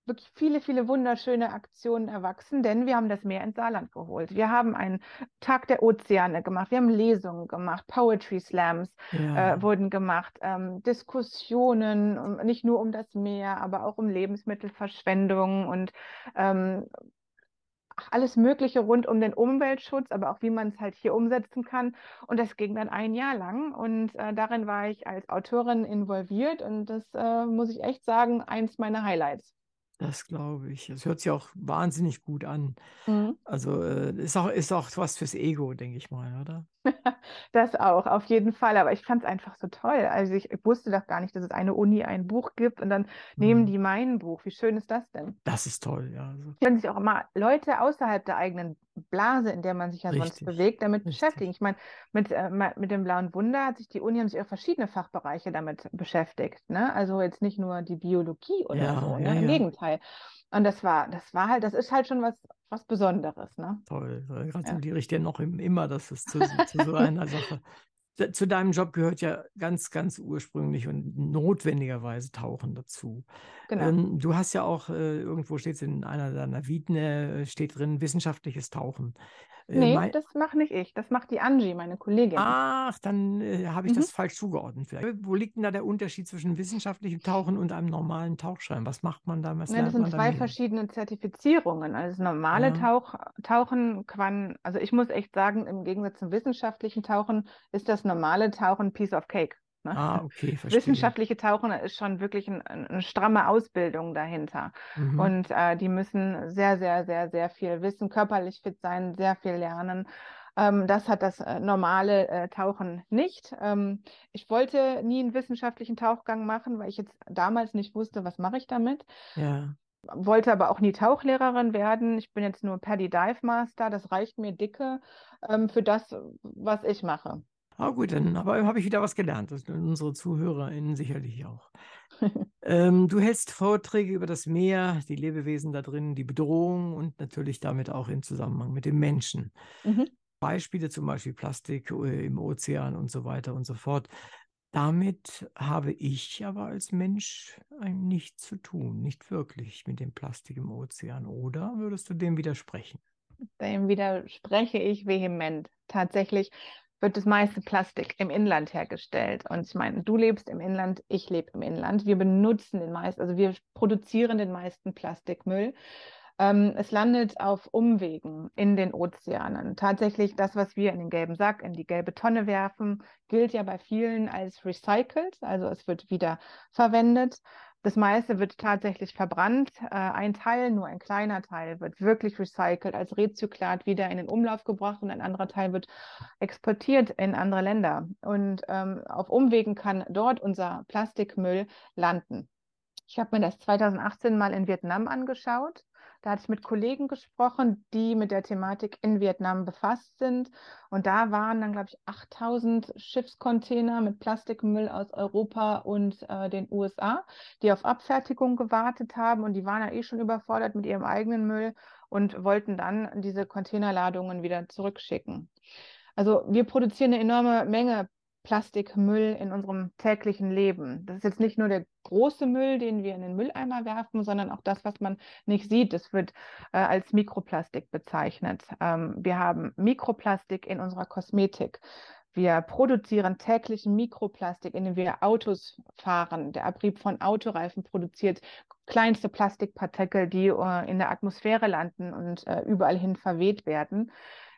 wirklich viele, viele wunderschöne Aktionen erwachsen, denn wir haben das Meer ins Saarland geholt. Wir haben einen Tag der Ozeane gemacht, wir haben Lesungen gemacht, Poetry Slams ja. äh, wurden gemacht, ähm, Diskussionen, nicht nur um das Meer, aber auch um Lebensmittelverschwendung und ähm, alles Mögliche rund um den Umweltschutz, aber auch wie man es halt hier umsetzen kann. Und das ging dann ein Jahr lang und äh, darin war ich als Autorin involviert und das äh, muss ich echt sagen, eins meiner Highlights. Das glaube ich. Es hört sich auch wahnsinnig gut an. Mhm. Also äh, ist, auch, ist auch was fürs Ego, denke ich mal, oder? das auch, auf jeden Fall. Aber ich fand es einfach so toll. Also ich, ich, wusste doch gar nicht, dass es eine Uni ein Buch gibt und dann mhm. nehmen die mein Buch. Wie schön ist das denn? Das ist toll, ja. Also. Können sich auch immer Leute außerhalb der eigenen Blase, in der man sich ja Richtig. sonst bewegt, damit Richtig. beschäftigen. Ich meine, mit, äh, mit dem Blauen Wunder hat sich die Uni, haben sich auch verschiedene Fachbereiche damit beschäftigt. Ne? Also jetzt nicht nur die Biologie oder ja, so, ne? ja, im Gegenteil. Und das war, das war halt, das ist halt schon was, was Besonderes, ne? Toll. Gratuliere ja. ich dir noch immer, dass es zu, zu so einer Sache zu deinem Job gehört ja ganz, ganz ursprünglich und notwendigerweise Tauchen dazu. Genau. Ähm, du hast ja auch, äh, irgendwo steht es in einer deiner Viten, äh, steht drin, wissenschaftliches Tauchen. Äh, nee, mein... das mache nicht ich. Das macht die Angie, meine Kollegin. Ach, dann äh, habe ich mhm. das falsch zugeordnet. Vielleicht. Wo liegt denn da der Unterschied zwischen wissenschaftlichem Tauchen und einem normalen Tauchschein? Was macht man da? Was nee, das sind zwei verschiedene Zertifizierungen. Also das normale ja. Tauch, Tauchen kann, also ich muss echt sagen, im Gegensatz zum wissenschaftlichen Tauchen ist das normale Tauchen Piece of Cake. Ne? Ah, okay, verstehe. Wissenschaftliche Tauchen ist schon wirklich ein, eine stramme Ausbildung dahinter. Mhm. Und äh, die müssen sehr, sehr, sehr, sehr viel wissen, körperlich fit sein, sehr viel lernen. Ähm, das hat das äh, normale äh, Tauchen nicht. Ähm, ich wollte nie einen wissenschaftlichen Tauchgang machen, weil ich jetzt damals nicht wusste, was mache ich damit. Ja wollte aber auch nie Tauchlehrerin werden. Ich bin jetzt nur Paddy Dive Master. Das reicht mir dicke ähm, für das, was ich mache. Ah, gut, dann habe ich wieder was gelernt. Das unsere ZuhörerInnen sicherlich auch. ähm, du hältst Vorträge über das Meer, die Lebewesen da drin, die Bedrohung und natürlich damit auch im Zusammenhang mit dem Menschen. Mhm. Beispiele zum Beispiel Plastik äh, im Ozean und so weiter und so fort. Damit habe ich aber als Mensch nichts zu tun, nicht wirklich mit dem Plastik im Ozean. Oder würdest du dem widersprechen? Dem widerspreche ich vehement. Tatsächlich wird das meiste Plastik im Inland hergestellt. Und ich meine, du lebst im Inland, ich lebe im Inland. Wir benutzen den meisten, also wir produzieren den meisten Plastikmüll. Ähm, es landet auf Umwegen in den Ozeanen. Tatsächlich das, was wir in den gelben Sack, in die gelbe Tonne werfen, gilt ja bei vielen als recycelt, also es wird wieder verwendet. Das meiste wird tatsächlich verbrannt. Äh, ein Teil, nur ein kleiner Teil, wird wirklich recycelt, als Rezyklat wieder in den Umlauf gebracht und ein anderer Teil wird exportiert in andere Länder. Und ähm, auf Umwegen kann dort unser Plastikmüll landen. Ich habe mir das 2018 mal in Vietnam angeschaut. Da hatte ich mit Kollegen gesprochen, die mit der Thematik in Vietnam befasst sind. Und da waren dann, glaube ich, 8000 Schiffscontainer mit Plastikmüll aus Europa und äh, den USA, die auf Abfertigung gewartet haben. Und die waren ja eh schon überfordert mit ihrem eigenen Müll und wollten dann diese Containerladungen wieder zurückschicken. Also wir produzieren eine enorme Menge Plastikmüll in unserem täglichen Leben. Das ist jetzt nicht nur der große Müll, den wir in den Mülleimer werfen, sondern auch das, was man nicht sieht. Das wird äh, als Mikroplastik bezeichnet. Ähm, wir haben Mikroplastik in unserer Kosmetik. Wir produzieren täglich Mikroplastik, indem wir Autos fahren. Der Abrieb von Autoreifen produziert kleinste Plastikpartikel, die äh, in der Atmosphäre landen und äh, überall hin verweht werden.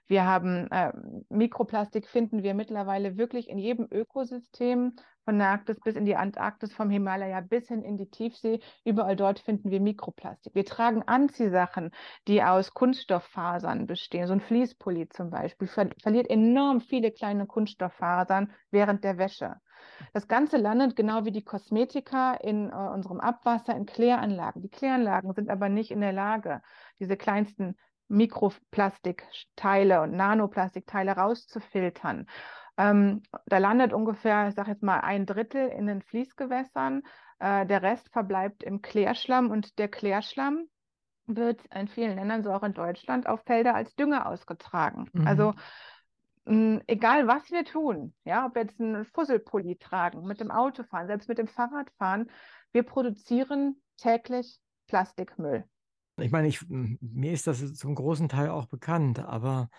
Wir haben äh, Mikroplastik finden wir mittlerweile wirklich in jedem Ökosystem, von der Arktis bis in die Antarktis, vom Himalaya bis hin in die Tiefsee. Überall dort finden wir Mikroplastik. Wir tragen Anziehsachen, die aus Kunststofffasern bestehen. So ein Fließpulli zum Beispiel ver verliert enorm viele kleine Kunststofffasern während der Wäsche. Das Ganze landet genau wie die Kosmetika in äh, unserem Abwasser in Kläranlagen. Die Kläranlagen sind aber nicht in der Lage, diese kleinsten Mikroplastikteile und Nanoplastikteile rauszufiltern. Ähm, da landet ungefähr, ich sage jetzt mal, ein Drittel in den Fließgewässern. Äh, der Rest verbleibt im Klärschlamm und der Klärschlamm wird in vielen Ländern, so auch in Deutschland, auf Felder als Dünger ausgetragen. Mhm. Also mh, egal was wir tun, ja, ob wir jetzt einen Fusselpulli tragen, mit dem Auto fahren, selbst mit dem Fahrrad fahren, wir produzieren täglich Plastikmüll. Ich meine, ich, mir ist das zum großen Teil auch bekannt, aber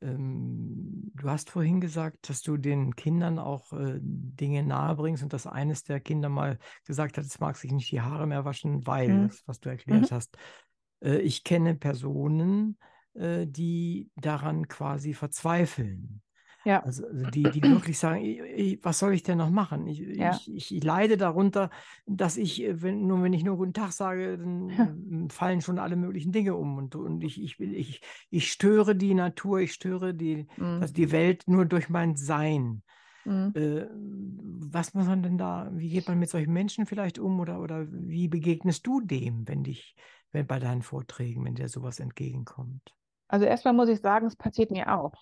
ähm, du hast vorhin gesagt, dass du den Kindern auch äh, Dinge nahebringst und dass eines der Kinder mal gesagt hat, es mag sich nicht die Haare mehr waschen, weil, mhm. das, was du erklärt mhm. hast. Äh, ich kenne Personen, äh, die daran quasi verzweifeln. Ja. Also, also die, die wirklich sagen, ich, ich, was soll ich denn noch machen? Ich, ja. ich, leide darunter, dass ich, äh, wenn, nur wenn ich nur guten Tag sage, dann ja. fallen schon alle möglichen Dinge um. Und, und ich, ich, will, ich, ich störe die Natur, ich störe die, mhm. also die Welt nur durch mein Sein. Mhm. Äh, was muss man denn da, wie geht man mit solchen Menschen vielleicht um oder, oder wie begegnest du dem, wenn dich, wenn bei deinen Vorträgen, wenn dir sowas entgegenkommt? Also erstmal muss ich sagen, es passiert mir auch.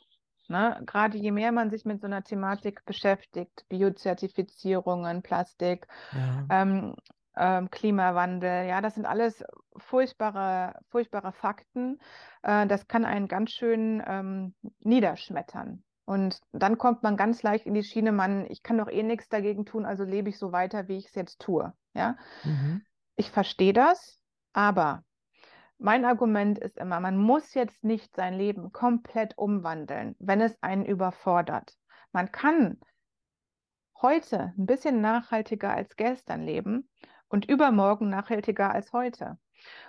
Ne? Gerade je mehr man sich mit so einer Thematik beschäftigt, Biozertifizierungen, Plastik, ja. ähm, ähm, Klimawandel, ja, das sind alles furchtbare, furchtbare Fakten. Äh, das kann einen ganz schön ähm, niederschmettern. Und dann kommt man ganz leicht in die Schiene, man, ich kann doch eh nichts dagegen tun, also lebe ich so weiter, wie ich es jetzt tue. Ja? Mhm. Ich verstehe das, aber mein Argument ist immer, man muss jetzt nicht sein Leben komplett umwandeln, wenn es einen überfordert. Man kann heute ein bisschen nachhaltiger als gestern leben und übermorgen nachhaltiger als heute.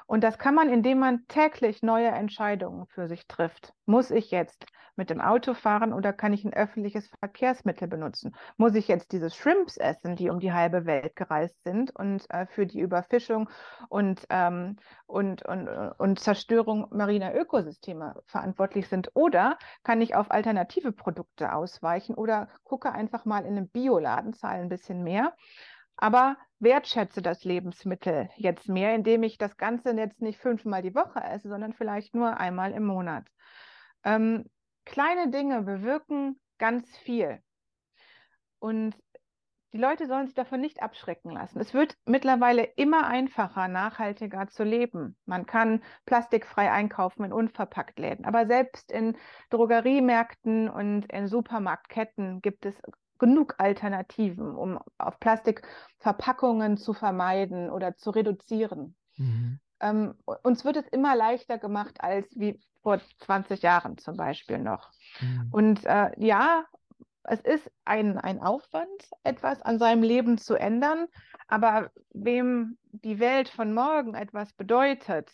Und das kann man, indem man täglich neue Entscheidungen für sich trifft. Muss ich jetzt mit dem Auto fahren oder kann ich ein öffentliches Verkehrsmittel benutzen? Muss ich jetzt diese Shrimps essen, die um die halbe Welt gereist sind und äh, für die Überfischung und, ähm, und, und, und Zerstörung mariner Ökosysteme verantwortlich sind? Oder kann ich auf alternative Produkte ausweichen oder gucke einfach mal in einem Bioladen, zahle ein bisschen mehr aber wertschätze das Lebensmittel jetzt mehr, indem ich das Ganze jetzt nicht fünfmal die Woche esse, sondern vielleicht nur einmal im Monat. Ähm, kleine Dinge bewirken ganz viel. Und die Leute sollen sich davon nicht abschrecken lassen. Es wird mittlerweile immer einfacher, nachhaltiger zu leben. Man kann plastikfrei einkaufen in Unverpacktläden. Aber selbst in Drogeriemärkten und in Supermarktketten gibt es genug Alternativen, um auf Plastikverpackungen zu vermeiden oder zu reduzieren. Mhm. Ähm, uns wird es immer leichter gemacht als wie vor 20 Jahren zum Beispiel noch. Mhm. Und äh, ja, es ist ein, ein Aufwand, etwas an seinem Leben zu ändern, aber wem die Welt von morgen etwas bedeutet,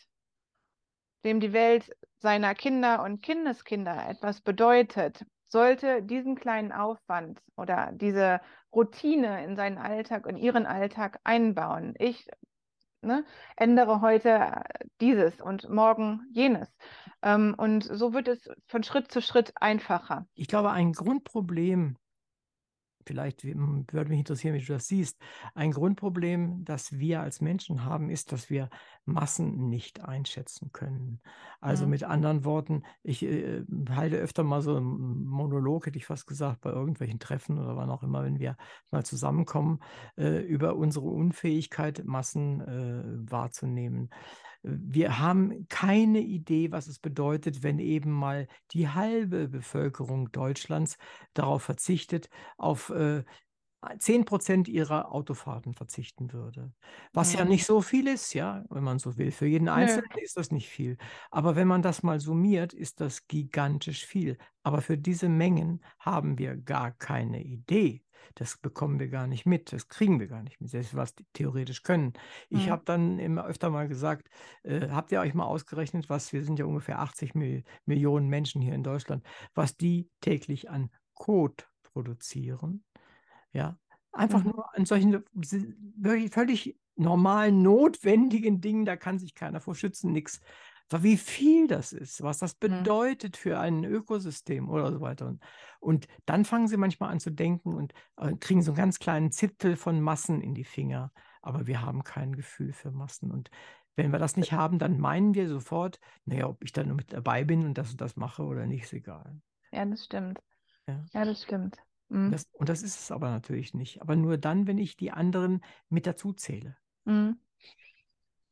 dem die Welt seiner Kinder und Kindeskinder etwas bedeutet, sollte diesen kleinen Aufwand oder diese Routine in seinen Alltag, in ihren Alltag einbauen. Ich ne, ändere heute dieses und morgen jenes. Ähm, und so wird es von Schritt zu Schritt einfacher. Ich glaube, ein Grundproblem vielleicht würde mich interessieren, wie du das siehst. Ein Grundproblem, das wir als Menschen haben, ist, dass wir Massen nicht einschätzen können. Also mhm. mit anderen Worten, ich äh, halte öfter mal so einen Monolog, hätte ich fast gesagt, bei irgendwelchen Treffen oder wann auch immer, wenn wir mal zusammenkommen, äh, über unsere Unfähigkeit, Massen äh, wahrzunehmen. Wir haben keine Idee, was es bedeutet, wenn eben mal die halbe Bevölkerung Deutschlands darauf verzichtet, auf äh, 10 Prozent ihrer Autofahrten verzichten würde. Was ja. ja. nicht so viel ist, ja, wenn man so will. Für jeden Einzelnen Nö. ist das nicht viel. Aber wenn man das mal summiert, ist das gigantisch viel. Aber für diese Mengen haben wir gar keine Idee. Das bekommen wir gar nicht mit. Das kriegen wir gar nicht mit, selbst was die theoretisch können. Ich mhm. habe dann immer öfter mal gesagt, äh, habt ihr euch mal ausgerechnet, was, wir sind ja ungefähr 80 Mil Millionen Menschen hier in Deutschland, was die täglich an Code produzieren? Ja, einfach mhm. nur an solchen wirklich völlig normalen, notwendigen Dingen, da kann sich keiner vor schützen, nichts. Wie viel das ist, was das mhm. bedeutet mhm. für ein Ökosystem oder so weiter. Und, und dann fangen sie manchmal an zu denken und äh, kriegen so einen ganz kleinen Zipfel von Massen in die Finger. Aber wir haben kein Gefühl für Massen. Und wenn wir das nicht haben, dann meinen wir sofort, naja, ob ich da nur mit dabei bin und das und das mache oder nicht, ist egal. Ja, das stimmt. Ja, ja das stimmt. Mhm. Das, und das ist es aber natürlich nicht. Aber nur dann, wenn ich die anderen mit dazu zähle. Mhm.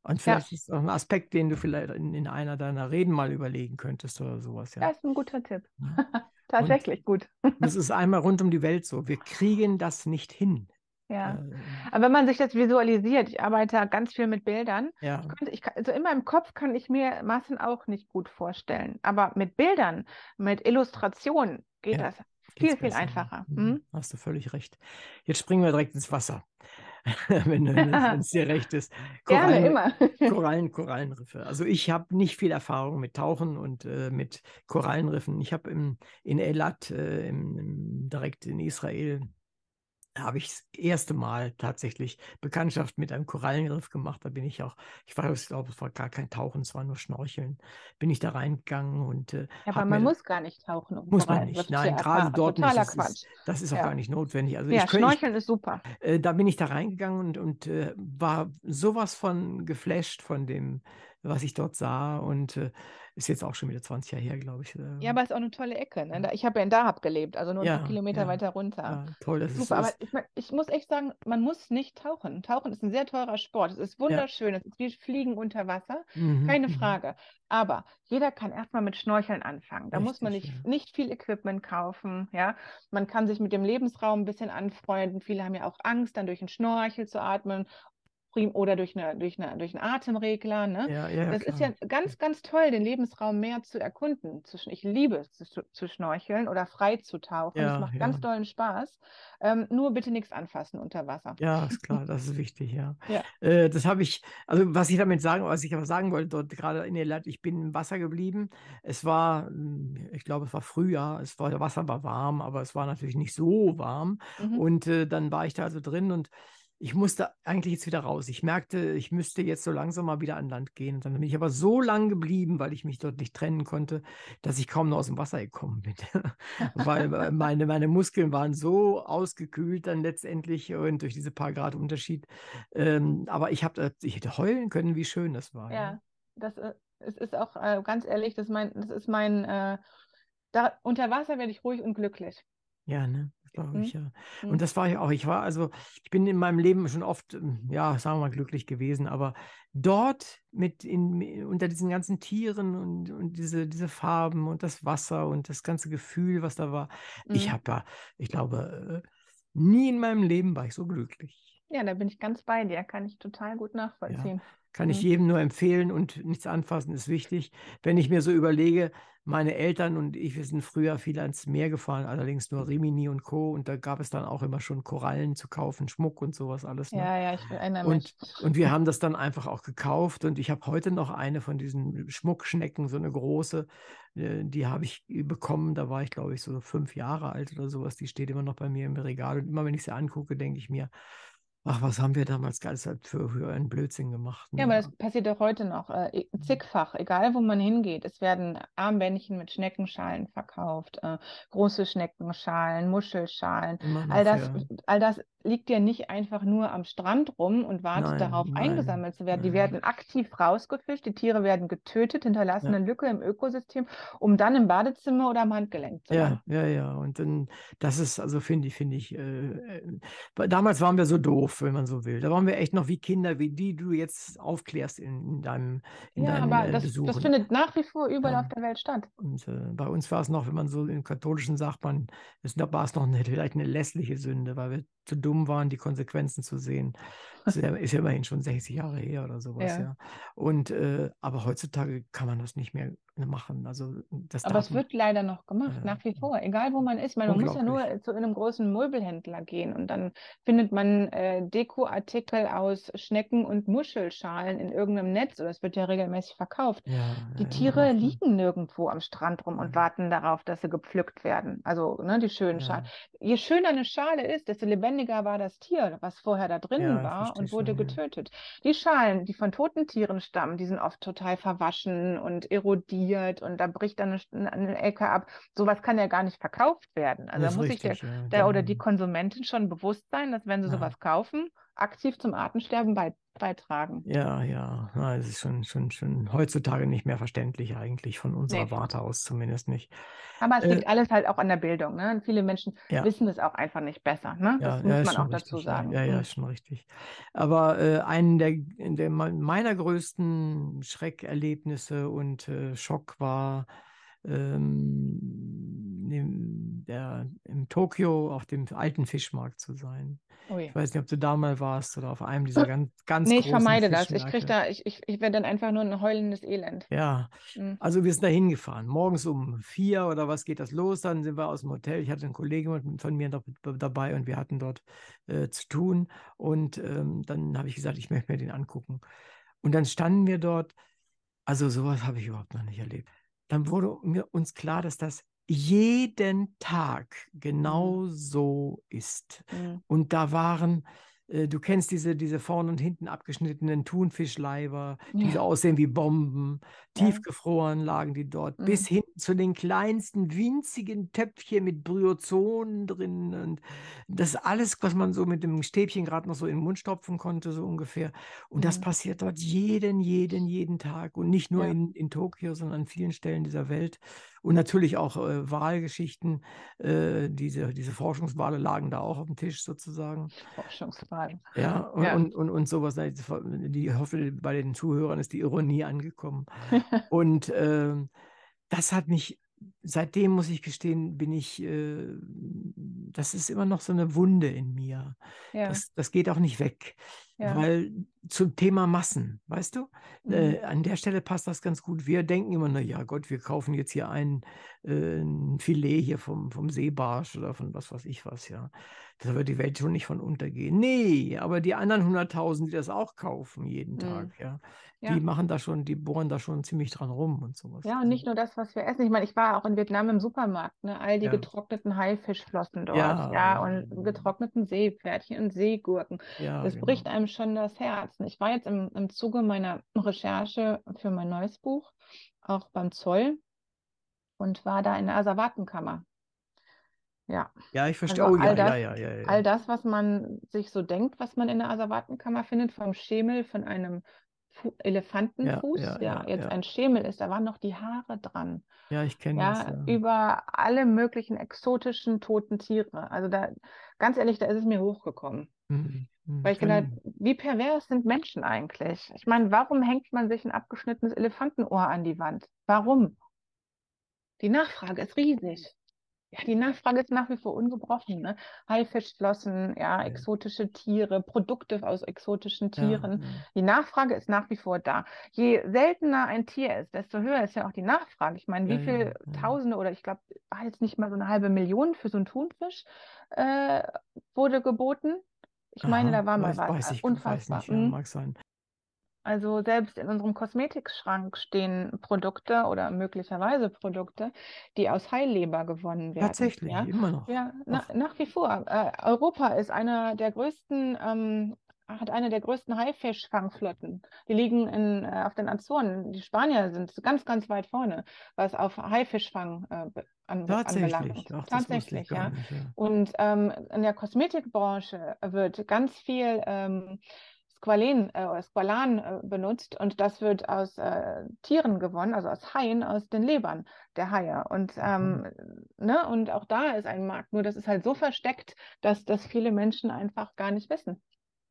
Und vielleicht ja. ist auch ein Aspekt, den du vielleicht in, in, einer deiner Reden mal überlegen könntest oder sowas. Ja, das ist ein guter Tipp. Ja. Tatsächlich und gut. das ist einmal rund um die Welt so. Wir kriegen das nicht hin. Ja, äh, aber wenn man sich das visualisiert, ich arbeite ganz viel mit Bildern. Ja. Ich könnte, ich also in meinem Kopf kann ich mir Massen auch nicht gut vorstellen. Aber mit Bildern, mit Illustrationen geht ja. das viel, viel einfacher. Mhm. Hast du völlig recht. Jetzt springen wir direkt ins Wasser. wenn, es dir recht ist. Korallen, Gerne, immer. Korallen, Korallenriffe. Also ich habe nicht viel Erfahrung mit Tauchen und äh, mit Korallenriffen. Ich habe in Elat, äh, im, direkt in Israel, habe ich das erste Mal tatsächlich Bekanntschaft mit einem Korallenriff gemacht. Da bin ich auch, ich weiß, ich glaube, es war gar kein Tauchen, es war nur Schnorcheln. Bin ich da reingegangen und. Äh, ja, aber man muss gar nicht tauchen. Um muss man nicht. Nein, gerade dort nicht. Das Quatsch. Ist, das ist auch ja. gar nicht notwendig. Also ja, ich, Schnorcheln ich, ist super. Äh, da bin ich da reingegangen und, und äh, war sowas von geflasht von dem, was ich dort sah und äh, ist jetzt auch schon wieder 20 Jahre her, glaube ich. Ja, aber es ist auch eine tolle Ecke. Ne? Ich habe ja in Dahab gelebt, also nur ja, ein paar Kilometer ja. weiter runter. Ja, toll, das Super, ist aber ich, ich, muss echt sagen, man muss nicht tauchen. Tauchen ist ein sehr teurer Sport. Es ist wunderschön, es ist wie Fliegen unter Wasser, mhm, keine mhm. Frage. Aber jeder kann erstmal mit Schnorcheln anfangen. Da Richtig, muss man nicht, nicht viel Equipment kaufen. Ja? Man kann sich mit dem Lebensraum ein bisschen anfreunden. Viele haben ja auch Angst, dann durch einen Schnorchel zu atmen oder durch, eine, durch, eine, durch einen Atemregler. Ne? Ja, ja, das klar. ist ja ganz, ganz toll, den Lebensraum mehr zu erkunden. Ich liebe es zu, zu schnorcheln oder frei zu tauchen. Ja, das macht ganz tollen Spaß. Ähm, nur bitte nichts anfassen unter Wasser. Ja, ist klar, das ist wichtig, ja. ja. Äh, das habe ich, also was ich damit sagen, was ich aber sagen wollte, dort gerade in der Land, ich bin im Wasser geblieben. Es war, hm, ich glaube, es war Frühjahr, es war, das Wasser war warm, aber es war natürlich nicht so warm. Mhm. Und äh, dann war ich da also drin und ich musste eigentlich jetzt wieder raus. Ich merkte, ich müsste jetzt so langsam mal wieder an Land gehen. Und dann bin ich aber so lang geblieben, weil ich mich dort nicht trennen konnte, dass ich kaum noch aus dem Wasser gekommen bin. weil äh, meine, meine Muskeln waren so ausgekühlt dann letztendlich und durch diese paar Grad Unterschied. Ähm, aber ich habe, ich hätte heulen können, wie schön das war. Ja, ja. das äh, es ist auch äh, ganz ehrlich, das, mein, das ist mein, äh, da, unter Wasser werde ich ruhig und glücklich. Ja, ne? Glaube ich, mhm. ja. Und das war ich auch. Ich war also, ich bin in meinem Leben schon oft, ähm, ja, sagen wir mal, glücklich gewesen, aber dort mit in, unter diesen ganzen Tieren und, und diese, diese Farben und das Wasser und das ganze Gefühl, was da war, mhm. ich habe da, ich glaube, äh, nie in meinem Leben war ich so glücklich. Ja, da bin ich ganz bei dir, kann ich total gut nachvollziehen. Ja. Kann ich Mhm. jedem nur empfehlen und nichts anfassen ist wichtig. Wenn ich mir so überlege, meine Eltern und ich, wir sind früher viel ans Meer gefahren, allerdings nur Rimini und Co. Und da gab es dann auch immer schon Korallen zu kaufen, Schmuck und sowas alles. Ne? Ja, ja, ich erinnere Und, mich. und wir haben das dann einfach auch gekauft und ich habe heute noch eine von diesen Schmuckschnecken, so eine große, äh, die habe ich bekommen, da war ich glaube ich so fünf Jahre alt oder sowas, die steht immer noch bei mir im Regal und immer wenn ich sie angucke, denke ich mir, ach, was haben wir damals ganz für, für einen Blödsinn gemacht. Ja, ne? aber das passiert auch heute noch, äh, zigfach, egal wo man hingeht. Es werden Armbändchen mit Schneckenschalen verkauft, äh, große Schneckenschalen, Muschelschalen. All das, ja. all das liegt ja nicht einfach nur am Strand rum und wartet Nein, darauf, nein, eingesammelt zu werden. Die nein. werden aktiv rausgefischt, die Tiere werden getötet, hinterlassen Ja. eine Lücke im Ökosystem, um dann im Badezimmer oder am Handgelenk zu landen. Ja, ja, ja. Und dann, das ist, also finde ich, finde ich, äh, äh, weil damals waren wir so doof, wenn man so will. Da waren wir echt noch wie Kinder, wie die du jetzt aufklärst in, in deinem, in Ja, deinen aber äh, das, das Besuchen. findet nach wie vor überall Ja. auf der Welt statt. Und äh, bei uns war es noch, wenn man so im Katholischen sagt, man, war es noch eine, vielleicht eine lässliche Sünde, weil wir zu dumm waren, die Konsequenzen zu sehen. Das ist ja, ist ja immerhin schon 60 Jahre her oder sowas, Ja. ja. Und äh, aber heutzutage kann man das nicht mehr machen. Also das Aber es wird leider noch gemacht, Ja. nach wie vor, egal wo man ist. Man, muss ja nur zu einem großen Möbelhändler gehen und dann findet man äh, Dekoartikel aus Schnecken- und Muschelschalen in irgendeinem Netz oder es wird ja regelmäßig verkauft. ja, ja, Die Tiere noch, ne? liegen nirgendwo am Strand rum und Ja. warten darauf, dass sie gepflückt werden. Also ne, die schönen Ja. Schalen. Je schöner eine Schale ist, desto lebendiger war das Tier, was vorher da drin Ja, war und wurde schon, ja. getötet. Die Schalen, die von toten Tieren stammen, die sind oft total verwaschen und erodiert und da bricht dann eine, eine Ecke ab. Sowas kann ja gar nicht verkauft werden. Also da muss sich der, ja. der oder Dann- die Konsumentin schon bewusst sein, dass wenn sie Ja. sowas kaufen, aktiv zum Artensterben bei, beitragen. Ja, ja, es ist schon, schon, schon heutzutage nicht mehr verständlich eigentlich, von unserer Nee. Warte aus zumindest nicht. Aber es Äh, liegt alles halt auch an der Bildung. Ne? Und viele Menschen Ja. wissen es auch einfach nicht besser. Ne? Ja, Das ja, muss ist man auch dazu richtig, sagen. Ja, ja, ja, Mhm. ist schon richtig. Aber äh, einen der, der meiner größten Schreckerlebnisse und äh, Schock war ähm, im, der, im Tokio auf dem alten Fischmarkt zu sein. Ui. Ich weiß nicht, ob du da mal warst oder auf einem dieser ganz, ganz Nee, ich vermeide das. Ich krieg da, ich, ich, ich werde dann einfach nur ein heulendes Elend. Ja, Mhm. also wir sind da hingefahren. Morgens um vier oder was geht das los? Dann sind wir aus dem Hotel. Ich hatte einen Kollegen von mir da- dabei und wir hatten dort äh, zu tun. Und ähm, dann habe ich gesagt, ich möchte mir den angucken. Und dann standen wir dort. Also sowas habe ich überhaupt noch nicht erlebt. Dann wurde mir uns klar, dass das jeden Tag genau so ist. Mhm. Und da waren, äh, du kennst diese, diese vorn und hinten abgeschnittenen Thunfischleiber, die so Ja. aussehen wie Bomben. Ja. Tiefgefroren lagen die dort, Mhm. bis hin zu den kleinsten winzigen Töpfchen mit Bryozonen drin. Und das alles, was man so mit dem Stäbchen gerade noch so in den Mund stopfen konnte, so ungefähr. Und das Mhm. passiert dort jeden, jeden, jeden Tag. Und nicht nur Ja. in, in Tokio, sondern an vielen Stellen dieser Welt. Und natürlich auch äh, Wahlgeschichten. Äh, diese, diese Forschungswale lagen da auch auf dem Tisch sozusagen. Forschungsfragen. Ja, und, Ja. Und, und, und sowas. Die, ich hoffe, bei den Zuhörern ist die Ironie angekommen. und ähm, das hat mich, seitdem muss ich gestehen, bin ich, äh, das ist immer noch so eine Wunde in mir. Ja. Das, das geht auch nicht weg. Ja. Weil zum Thema Massen, weißt du, Mhm. äh, an der Stelle passt das ganz gut. Wir denken immer, na ja, Gott, wir kaufen jetzt hier ein, äh, ein Filet hier vom, vom Seebarsch oder von was weiß ich was, ja. Da wird die Welt schon nicht von untergehen. Nee, aber die anderen 100.000, die das auch kaufen jeden Mhm. Tag, ja, Ja. die machen da schon, die bohren da schon ziemlich dran rum und sowas. Ja, und nicht nur das, was wir essen. Ich meine, ich war auch in Vietnam im Supermarkt, ne? All die Ja. getrockneten Haifischflossen dort, Ja, ja, und getrockneten Seepferdchen und Seegurken. Das genau. bricht einem schon das Herz. Ich war jetzt im, im Zuge meiner Recherche für mein neues Buch auch beim Zoll und war da in der Asservatenkammer. Ja, Ja, ich verstehe. Also Oh all das- ja, ja, ja, ja. all das, was man sich so denkt, was man in der Asservatenkammer findet, vom Schemel von einem Fu Elefantenfuß, ja, ja, ja, jetzt ein Schemel ist, da waren noch die Haare dran. Ja, ich kenne das. Ja, über alle möglichen exotischen toten Tiere. Also da, ganz ehrlich, da ist es mir hochgekommen. Hm, hm, Weil ich kann- gedacht, wie pervers sind Menschen eigentlich? Ich meine, warum hängt man sich ein abgeschnittenes Elefantenohr an die Wand? Warum? Die Nachfrage ist riesig. Ja, die Nachfrage ist nach wie vor ungebrochen. Ne? Haifischflossen, ja, Ja. exotische Tiere, Produkte aus exotischen Ja, Tieren. ja. Die Nachfrage ist nach wie vor da. Je seltener ein Tier ist, desto höher ist ja auch die Nachfrage. Ich meine, wie Ja, ja, viel ja. Tausende oder ich glaube, jetzt nicht mal so eine halbe Million für so einen Thunfisch äh, wurde geboten. Ich meine, Aha, da war mal weiß, was. weiß ich, weiß Unfassbar. nicht, ja, Mhm. mag sein. Also selbst in unserem Kosmetikschrank stehen Produkte oder möglicherweise Produkte, die aus Hai-Leber gewonnen werden. Tatsächlich, Ja, immer noch. ja, na, Ach, nach wie vor. Äh, Europa ist einer der größten, ähm, hat eine der größten Haifischfangflotten. Die liegen in, äh, auf den Azoren. Die Spanier sind ganz, ganz weit vorne, was auf Haifischfang äh, an, tatsächlich. anbelangt. Ach, Tatsächlich, ja. nicht, ja. Und ähm, in der Kosmetikbranche wird ganz viel ähm, Squalen, äh, oder Squalan äh, benutzt und das wird aus äh, Tieren gewonnen, also aus Haien, aus den Lebern der Haie. Und, ähm, ne, und auch da ist ein Markt, nur das ist halt so versteckt, dass das viele Menschen einfach gar nicht wissen.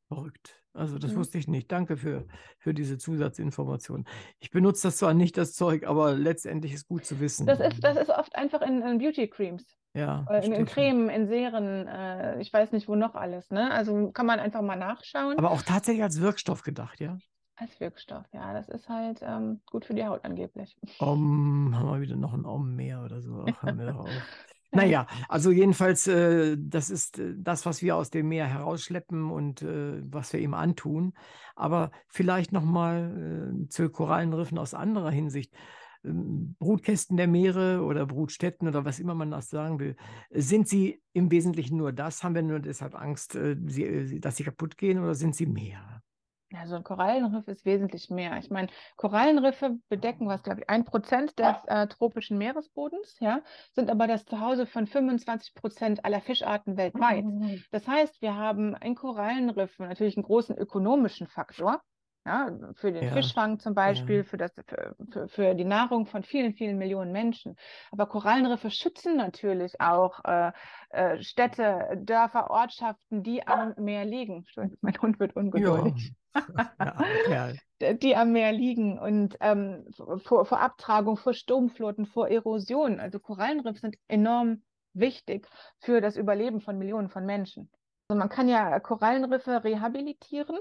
Verrückt. Also das Mhm. wusste ich nicht. Danke für, für diese Zusatzinformation. Ich benutze das zwar nicht, das Zeug, aber letztendlich ist gut zu wissen. Das ist, das ist oft einfach in, in Beauty Creams, ja, in, in. Cremen, in Serien, äh, ich weiß nicht, wo noch alles. Ne? Also kann man einfach mal nachschauen. Aber auch tatsächlich als Wirkstoff gedacht, ja? Als Wirkstoff, ja, das ist halt ähm, gut für die Haut angeblich. Om, haben wir wieder noch ein Om mehr oder so. Ach, doch auf. Ja. Naja, also jedenfalls, äh, das ist äh, das, was wir aus dem Meer herausschleppen und äh, was wir ihm antun. Aber vielleicht nochmal äh, zu Korallenriffen aus anderer Hinsicht. Ähm, Brutkästen der Meere oder Brutstätten oder was immer man das sagen will, sind sie im Wesentlichen nur das? Haben wir nur deshalb Angst, äh, äh, dass sie kaputt gehen oder sind sie mehr? Ja, so ein Korallenriff ist wesentlich mehr. Ich meine, Korallenriffe bedecken, was glaube ich, ein Prozent des äh, tropischen Meeresbodens, ja, sind aber das Zuhause von 25 Prozent aller Fischarten weltweit. Das heißt, wir haben in Korallenriffen natürlich einen großen ökonomischen Faktor. Ja, für den Ja, Fischfang zum Beispiel, für das, für, für, die Nahrung von vielen, vielen Millionen Menschen. Aber Korallenriffe schützen natürlich auch äh, äh, Städte, Dörfer, Ortschaften, die am Meer liegen. Mein Hund wird ja, ungeduldig. ja, Kerl. die am Meer liegen und ähm, vor, vor Abtragung, vor Sturmfluten, vor Erosion. Also Korallenriffe sind enorm wichtig für das Überleben von Millionen von Menschen. Also man kann ja Korallenriffe rehabilitieren,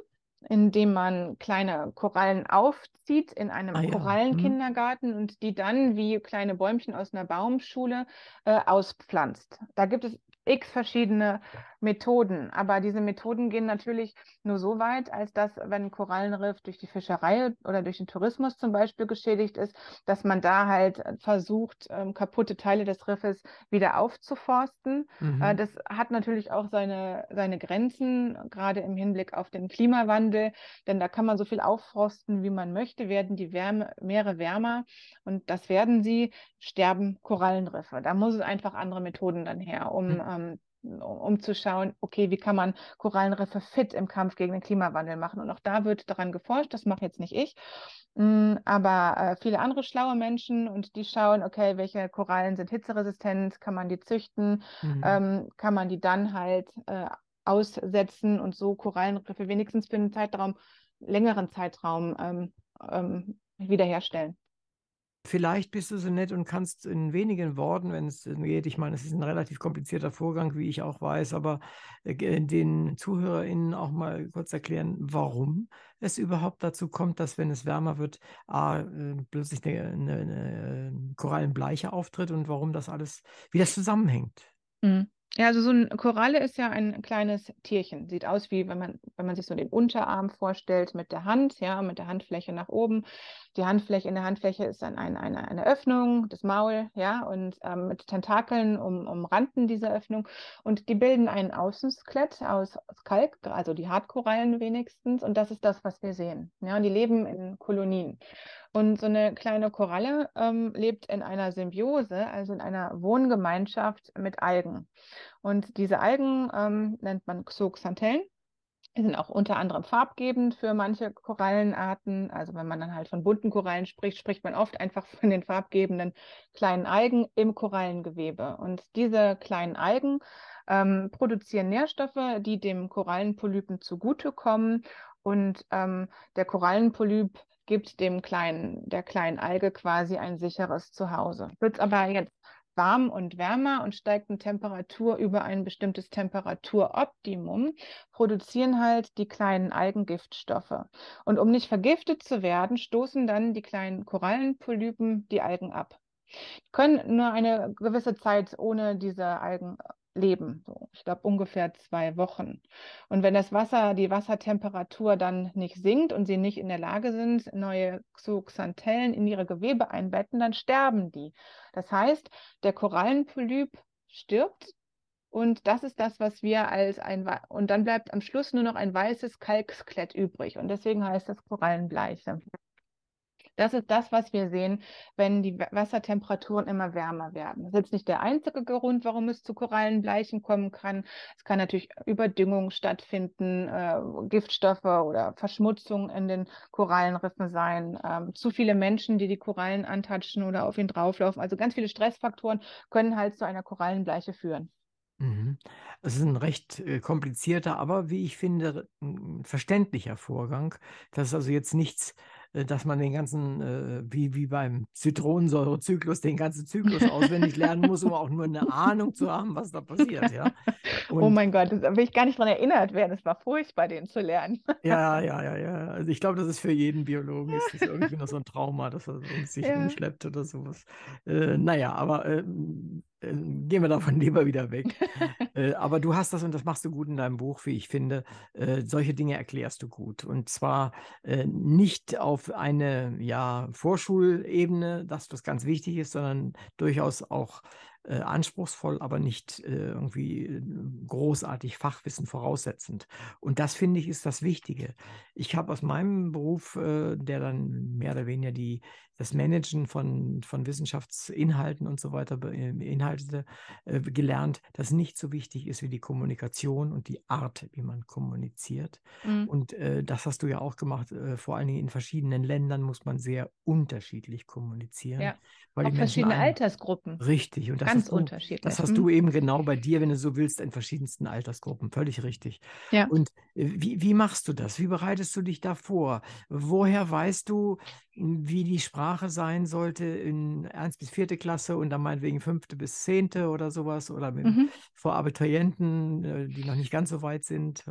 indem man kleine Korallen aufzieht in einem Ah ja, hm. Korallenkindergarten und die dann wie kleine Bäumchen aus einer Baumschule äh, auspflanzt. Da gibt es x verschiedene Methoden, aber diese Methoden gehen natürlich nur so weit, als dass, wenn ein Korallenriff durch die Fischerei oder durch den Tourismus zum Beispiel geschädigt ist, dass man da halt versucht, ähm, kaputte Teile des Riffes wieder aufzuforsten. Mhm. Äh, das hat natürlich auch seine, seine Grenzen, gerade im Hinblick auf den Klimawandel, denn da kann man so viel aufforsten, wie man möchte, werden die Wärme, Meere wärmer und das werden sie, sterben Korallenriffe. Da muss es einfach andere Methoden dann her, um Mhm. ähm, um zu schauen, okay, wie kann man Korallenriffe fit im Kampf gegen den Klimawandel machen? Und auch da wird daran geforscht, das mache jetzt nicht ich, Mm, aber äh, viele andere schlaue Menschen und die schauen, okay, welche Korallen sind hitzeresistent, kann man die züchten, Mhm. ähm, kann man die dann halt äh, aussetzen und so Korallenriffe wenigstens für einen Zeitraum, längeren Zeitraum ähm, ähm, wiederherstellen. Vielleicht bist du so nett und kannst in wenigen Worten, wenn es geht, ich meine, es ist ein relativ komplizierter Vorgang, wie ich auch weiß, aber äh, den ZuhörerInnen auch mal kurz erklären, warum es überhaupt dazu kommt, dass, wenn es wärmer wird, A, äh, plötzlich eine, eine, eine Korallenbleiche auftritt und warum das alles, wie das zusammenhängt. Mhm. Ja, also so eine Koralle ist ja ein kleines Tierchen. Sieht aus wie, wenn man, wenn man sich so den Unterarm vorstellt mit der Hand, ja, mit der Handfläche nach oben. Die Handfläche, in der Handfläche ist dann ein, eine, eine Öffnung, das Maul, ja, und ähm, mit Tentakeln um, umranden diese Öffnung. Und die bilden ein Außenskelett aus, aus Kalk, also die Hartkorallen wenigstens. Und das ist das, was wir sehen. Ja, und die leben in Kolonien. Und so eine kleine Koralle ähm, lebt in einer Symbiose, also in einer Wohngemeinschaft mit Algen. Und diese Algen ähm, nennt man Xoxanthellen. Die sind auch unter anderem farbgebend für manche Korallenarten. Also wenn man dann halt von bunten Korallen spricht, spricht man oft einfach von den farbgebenden kleinen Algen im Korallengewebe. Und diese kleinen Algen ähm, produzieren Nährstoffe, die dem Korallenpolypen zugutekommen. Und ähm, der Korallenpolyp gibt dem kleinen, der kleinen Alge quasi ein sicheres Zuhause. Wird aber jetzt warm und wärmer und steigt eine Temperatur über ein bestimmtes Temperaturoptimum, produzieren halt die kleinen Algengiftstoffe. Und um nicht vergiftet zu werden, stoßen dann die kleinen Korallenpolypen die Algen ab. Die können nur eine gewisse Zeit ohne diese Algen leben. So, ich glaube ungefähr zwei Wochen. Und wenn das Wasser, die Wassertemperatur dann nicht sinkt und sie nicht in der Lage sind, neue Zooxanthellen in ihre Gewebe einbetten, dann sterben die. Das heißt, der Korallenpolyp stirbt und das ist das, was wir als ein, und dann bleibt am Schluss nur noch ein weißes Kalksklett übrig. Und deswegen heißt das Korallenbleiche. Das ist das, was wir sehen, wenn die Wassertemperaturen immer wärmer werden. Das ist jetzt nicht der einzige Grund, warum es zu Korallenbleichen kommen kann. Es kann natürlich Überdüngung stattfinden, äh, Giftstoffe oder Verschmutzung in den Korallenriffen sein, ähm, zu viele Menschen, die die Korallen antatschen oder auf ihn drauflaufen. Also ganz viele Stressfaktoren können halt zu einer Korallenbleiche führen. Mhm. Es ist ein recht äh, komplizierter, aber wie ich finde, verständlicher Vorgang. Das ist also jetzt nichts äh, dass man den ganzen, äh, wie, wie beim Zitronensäurezyklus, den ganzen Zyklus auswendig lernen muss, um auch nur eine Ahnung zu haben, was da passiert. Ja? oh mein Gott, da will ich gar nicht dran erinnert werden. Es war furchtbar, den zu lernen. ja, ja, ja, ja. Also ich glaube, das ist für jeden Biologen ist das irgendwie noch so ein Trauma, dass er sich ja. umschleppt oder sowas. Äh, naja, aber äh, äh, gehen wir davon lieber wieder weg. äh, aber du hast das und das machst du gut in deinem Buch, wie ich finde. Äh, solche Dinge erklärst du gut. Und zwar äh, nicht auf eine ja, Vorschulebene, dass das ganz wichtig ist, sondern durchaus auch äh, anspruchsvoll, aber nicht irgendwie großartig Fachwissen voraussetzend. Und das finde ich ist das Wichtige. Ich habe aus meinem Beruf, der dann mehr oder weniger die, das Managen von, von Wissenschaftsinhalten und so weiter beinhaltete, äh, gelernt, dass nicht so wichtig ist wie die Kommunikation und die Art, wie man kommuniziert. Mhm. Und äh, das hast du ja auch gemacht. vor allen Dingen in verschiedenen Ländern muss man sehr unterschiedlich kommunizieren. Ja. Weil auch verschiedene Altersgruppen. Richtig. Und das Ganz du, unterschiedlich. Das hast du eben genau bei dir, wenn du so willst, in verschiedensten Altersgruppen. Völlig richtig. Ja. Und äh, wie, wie machst du das? Wie bereitest du dich da vor? Woher weißt du, wie die Sprache sein sollte in 1 bis 4. Klasse und dann meinetwegen 5. bis 10. oder sowas oder mit, mhm. vor Abiturienten, äh, die noch nicht ganz so weit sind?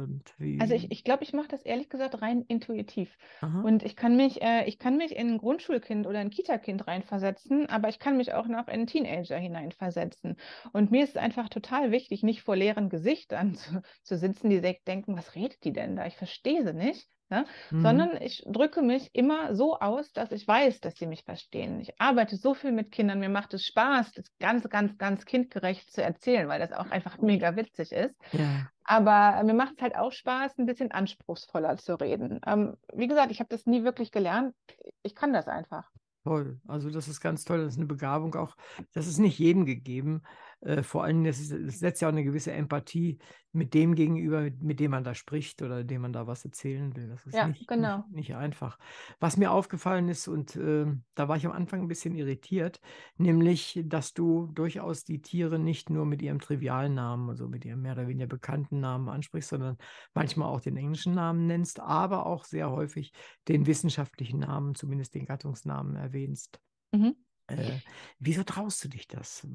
also ich, ich glaube, ich mache das ehrlich gesagt rein intuitiv. Aha. Und ich kann mich, äh, ich kann mich in ein Grundschulkind oder ein Kita-Kind reinversetzen, aber ich kann mich auch noch in einen Teenager hineinversetzen. Und mir ist es einfach total wichtig, nicht vor leeren Gesichtern zu, zu sitzen, die denken, was redet die denn da? Ich verstehe sie nicht Ne? Mhm. Sondern ich drücke mich immer so aus, dass ich weiß, dass sie mich verstehen. Ich arbeite so viel mit Kindern, mir macht es Spaß, das ganz, ganz, ganz kindgerecht zu erzählen, weil das auch einfach mega witzig ist. Ja. Aber mir macht es halt auch Spaß, ein bisschen anspruchsvoller zu reden. Ähm, wie gesagt, ich habe das nie wirklich gelernt. Ich kann das einfach. Toll. Also das ist ganz toll. Das ist eine Begabung auch. Das ist nicht jedem gegeben. Äh, vor allem, das, ist, das, setzt ja auch eine gewisse Empathie mit dem gegenüber, mit dem man da spricht oder dem man da was erzählen will. Das ist ja, nicht, genau. nicht, nicht, einfach. Was mir aufgefallen ist, und äh, da war ich am Anfang ein bisschen irritiert, nämlich, dass du durchaus die Tiere nicht nur mit ihrem trivialen Namen, also mit ihrem mehr oder weniger bekannten Namen ansprichst, sondern manchmal auch den englischen Namen nennst, aber auch sehr häufig den wissenschaftlichen Namen, zumindest den Gattungsnamen erwähnst. Mhm. Äh, wieso traust du dich das?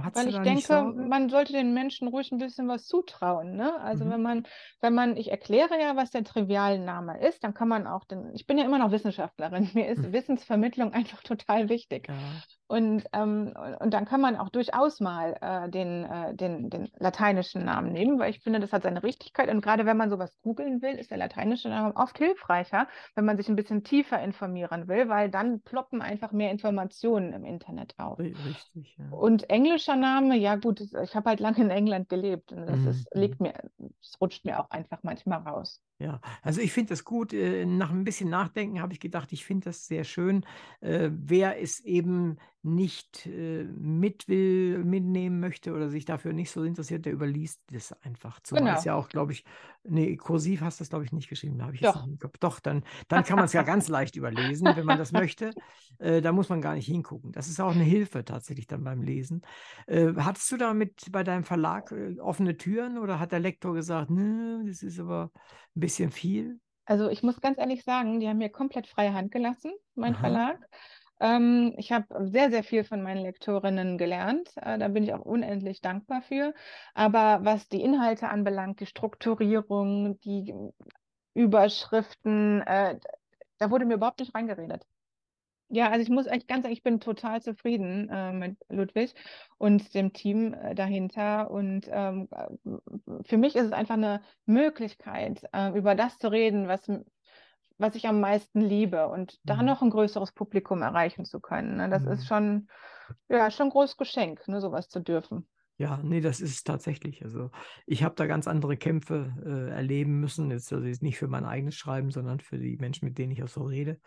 Hat's Weil ich denke, man sollte den Menschen ruhig ein bisschen was zutrauen. Ne? Also mhm. wenn man, wenn man, ich erkläre ja, was der Trivialname ist, dann kann man auch, den, ich bin ja immer noch Wissenschaftlerin, mir ist mhm. Wissensvermittlung einfach total wichtig. Ja. Und, ähm, und dann kann man auch durchaus mal äh, den, äh, den, den lateinischen Namen nehmen, weil ich finde, das hat seine Richtigkeit. Und gerade wenn man sowas googeln will, ist der lateinische Name oft hilfreicher, wenn man sich ein bisschen tiefer informieren will, weil dann ploppen einfach mehr Informationen im Internet auf. Richtig, ja. Und englischer Name, ja gut, ich habe halt lange in England gelebt und das mhm. ist, liegt mir, es rutscht mir auch einfach manchmal raus. Ja, also ich finde das gut. Äh, nach ein bisschen Nachdenken habe ich gedacht, ich finde das sehr schön. Äh, wer es eben nicht äh, mit will, mitnehmen möchte oder sich dafür nicht so interessiert, der überliest das einfach. Zumal genau. es ja auch, glaube ich, nee, kursiv hast du das, glaube ich, nicht geschrieben. Da ich Doch. Doch, dann, dann kann man es ja ganz leicht überlesen, wenn man das möchte. Da muss man gar nicht hingucken. Das ist auch eine Hilfe tatsächlich dann beim Lesen. Hattest du damit bei deinem Verlag offene Türen oder hat der Lektor gesagt, nö, das ist aber ein bisschen viel? Also ich muss ganz ehrlich sagen, die haben mir komplett freie Hand gelassen, mein Aha. Verlag. Ähm, ich habe sehr, sehr viel von meinen Lektorinnen gelernt. Äh, da bin ich auch unendlich dankbar für. Aber was die Inhalte anbelangt, die Strukturierung, die Überschriften, äh, da wurde mir überhaupt nicht reingeredet. Ja, also ich muss echt ganz sagen, ich bin total zufrieden äh, mit Ludwig und dem Team äh, dahinter. Und ähm, für mich ist es einfach eine Möglichkeit, äh, über das zu reden, was was ich am meisten liebe und da Mhm. noch ein größeres Publikum erreichen zu können. Ne? Das Mhm. ist schon, ja, schon ein großes Geschenk, ne, sowas zu dürfen. Ja, nee, das ist es tatsächlich. Also ich habe da ganz andere Kämpfe äh, erleben müssen. Jetzt also jetzt nicht für mein eigenes Schreiben, sondern für die Menschen, mit denen ich auch so rede,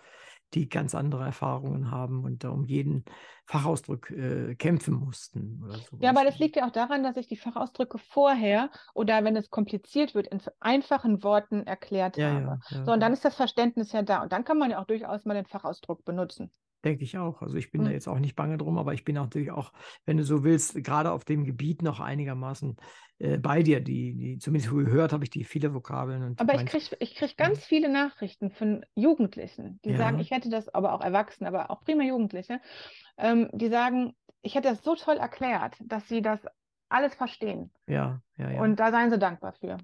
die ganz andere Erfahrungen haben und da um jeden Fachausdruck äh, kämpfen mussten. Ja, aber das liegt ja auch daran, dass ich die Fachausdrücke vorher oder wenn es kompliziert wird, in einfachen Worten erklärt Ja, habe. ja, ja, So, und dann ist das Verständnis ja da. Und dann kann man ja auch durchaus mal den Fachausdruck benutzen. Denke ich auch. Also ich bin da Hm. jetzt auch nicht bange drum, aber ich bin natürlich auch, wenn du so willst, gerade auf dem Gebiet noch einigermaßen äh, bei dir. Die, die, zumindest gehört habe ich die viele Vokabeln und Aber ich kriege ich krieg ganz viele Nachrichten von Jugendlichen, die Ja. sagen, ich hätte das, aber auch Erwachsene, aber auch prima Jugendliche, ähm, die sagen, ich hätte das so toll erklärt, dass sie das alles verstehen. ja, ja, ja. Und da seien sie dankbar für.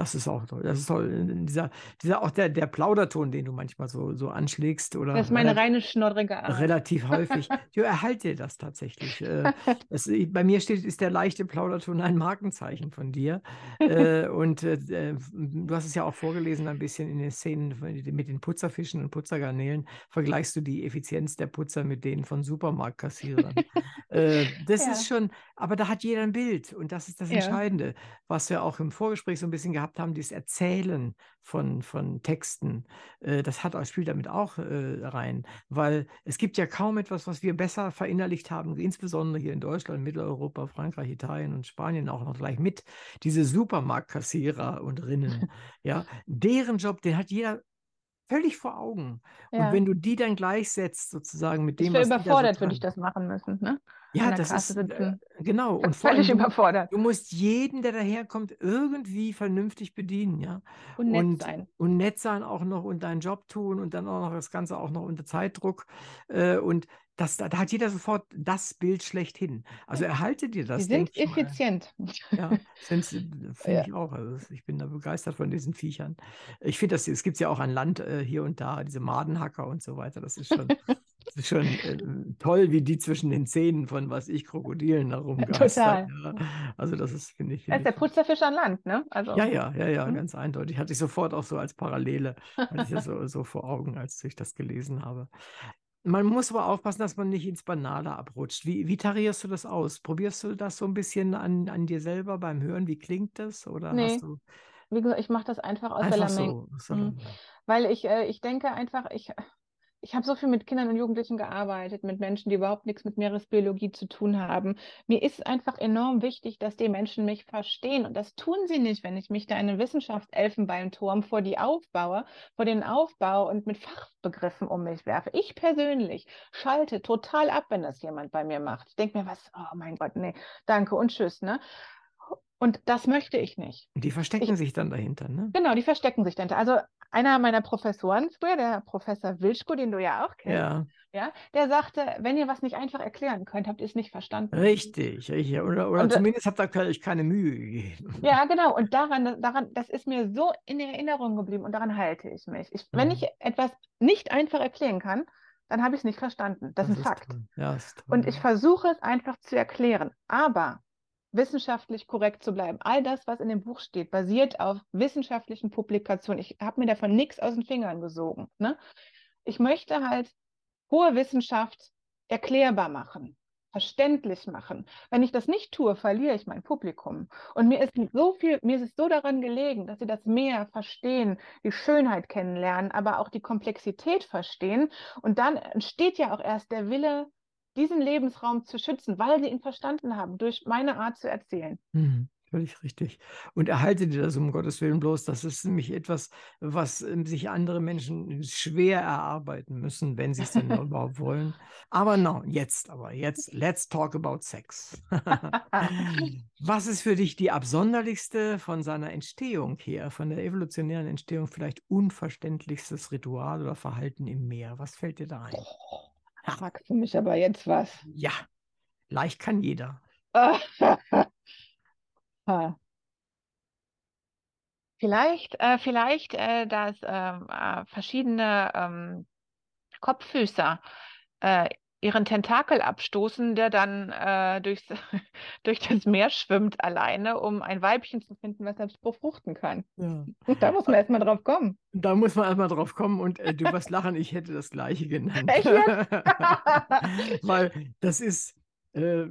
Das ist auch toll. Das ist toll. Dieser, dieser auch der, der Plauderton, den du manchmal so, so anschlägst oder Das ist meine reine schnoddrige Art. relativ häufig. Ja, erhalte das tatsächlich. Äh, es, bei mir steht, ist der leichte Plauderton ein Markenzeichen von dir. Äh, und äh, du hast es ja auch vorgelesen, ein bisschen in den Szenen mit den Putzerfischen und Putzergarnelen. Vergleichst du die Effizienz der Putzer mit denen von Supermarktkassierern. äh, das Ja. ist schon, aber da hat jeder ein Bild und das ist das Ja. Entscheidende, was wir auch im Vorgespräch so ein bisschen gehabt haben, dieses Erzählen von, von Texten. Äh, das hat, spielt damit auch äh, rein, weil es gibt ja kaum etwas, was wir besser verinnerlicht haben, insbesondere hier in Deutschland, Mitteleuropa, Frankreich, Italien und Spanien auch noch gleich mit, diese Supermarktkassierer und Rinnen. ja, deren Job, den hat jeder völlig vor Augen. Ja. Und wenn du die dann gleichsetzt, sozusagen mit ich dem, wäre was da so überfordert, würde ich das machen müssen. Ne? Ja, das Kasse ist äh, sitzen. genau. Und allem, Völlig du, überfordert. du musst jeden, der daherkommt, irgendwie vernünftig bedienen, ja. Und nett und, sein. und nett sein auch noch und deinen Job tun und dann auch noch das Ganze auch noch unter Zeitdruck. Äh, und das, da, da hat jeder sofort das Bild schlechthin. Also erhalte dir das, Die sind effizient. Ja, sind finde Ja. ich auch. Also ich bin da begeistert von diesen Viechern. Ich finde, das es gibt ja auch an Land äh, hier und da, diese Madenhacker und so weiter. Das ist schon, das ist schon äh, toll, wie die zwischen den Zähnen von, was ich, Krokodilen herumgeistern. Ja. Also das ist, finde ich. Das ist Find der Putzerfisch an Land, ne? Also, ja, ja, ja, ja, Hm? ganz eindeutig. Hatte ich sofort auch so als Parallele, hatte ich das so, so vor Augen, als ich das gelesen habe. Man muss aber aufpassen, dass man nicht ins Banale abrutscht. Wie, wie tarierst du das aus? Probierst du das so ein bisschen an, an dir selber beim Hören? Wie klingt das? Oder Nee, hast du wie gesagt, ich mache das einfach aus der einfach Lameng. so? so Mhm. Weil ich, äh, ich denke einfach, ich, ich habe so viel mit Kindern und Jugendlichen gearbeitet, mit Menschen, die überhaupt nichts mit Meeresbiologie zu tun haben. Mir ist einfach enorm wichtig, dass die Menschen mich verstehen. Und das tun sie nicht, wenn ich mich da in einen Wissenschaftselfenbeinturm vor die aufbaue, vor den Aufbau und mit Fachbegriffen um mich werfe. Ich persönlich schalte total ab, wenn das jemand bei mir macht. Ich denke mir, was, oh mein Gott, nee, danke und tschüss, ne? Und das möchte ich nicht. Und die verstecken Ich- sich dann dahinter, ne? Genau, die verstecken sich dahinter. Also einer meiner Professoren früher, der Professor Wilschko, den du ja auch kennst, Ja, ja, der sagte, wenn ihr was nicht einfach erklären könnt, habt ihr es nicht verstanden. richtig, richtig. Oder, oder Und, äh, zumindest habt ihr euch keine Mühe gegeben. Ja, genau. Und daran, daran, das ist mir so in Erinnerung geblieben und daran halte ich mich. Ich, wenn Mhm. ich etwas nicht einfach erklären kann, dann habe ich es nicht verstanden. Das, ist ein Fakt. Ja, das. Und ich versuche es einfach zu erklären, aber wissenschaftlich korrekt zu bleiben. All das, was in dem Buch steht, basiert auf wissenschaftlichen Publikationen. Ich habe mir davon nichts aus den Fingern gesogen. Ne? Ich möchte halt hohe Wissenschaft erklärbar machen, verständlich machen. Wenn ich das nicht tue, verliere ich mein Publikum. Und mir ist so viel, mir ist es so daran gelegen, dass sie das mehr verstehen, die Schönheit kennenlernen, aber auch die Komplexität verstehen. Und dann entsteht ja auch erst der Wille, diesen Lebensraum zu schützen, weil sie ihn verstanden haben, durch meine Art zu erzählen. Mhm, völlig richtig. Und erhalte dir das um Gottes Willen bloß. Das ist nämlich etwas, was ähm, sich andere Menschen schwer erarbeiten müssen, wenn sie es denn überhaupt wollen. Aber no, jetzt, aber jetzt, let's talk about Sex. Was ist für dich die absonderlichste von seiner Entstehung her, von der evolutionären Entstehung vielleicht unverständlichstes Ritual oder Verhalten im Meer? Was fällt dir da ein? Fragst du mich aber jetzt was? Ja, leicht kann jeder. Vielleicht, äh, vielleicht, äh, dass ähm, äh, verschiedene ähm, Kopffüßer äh, ihren Tentakel abstoßen, der dann äh, durchs, durch das Meer schwimmt alleine, um ein Weibchen zu finden, was selbst befruchten kann. Ja. Da muss man erstmal drauf kommen. Da muss man erstmal drauf kommen und äh, du wirst lachen, ich hätte das gleiche genannt. Echt? Weil das ist, äh,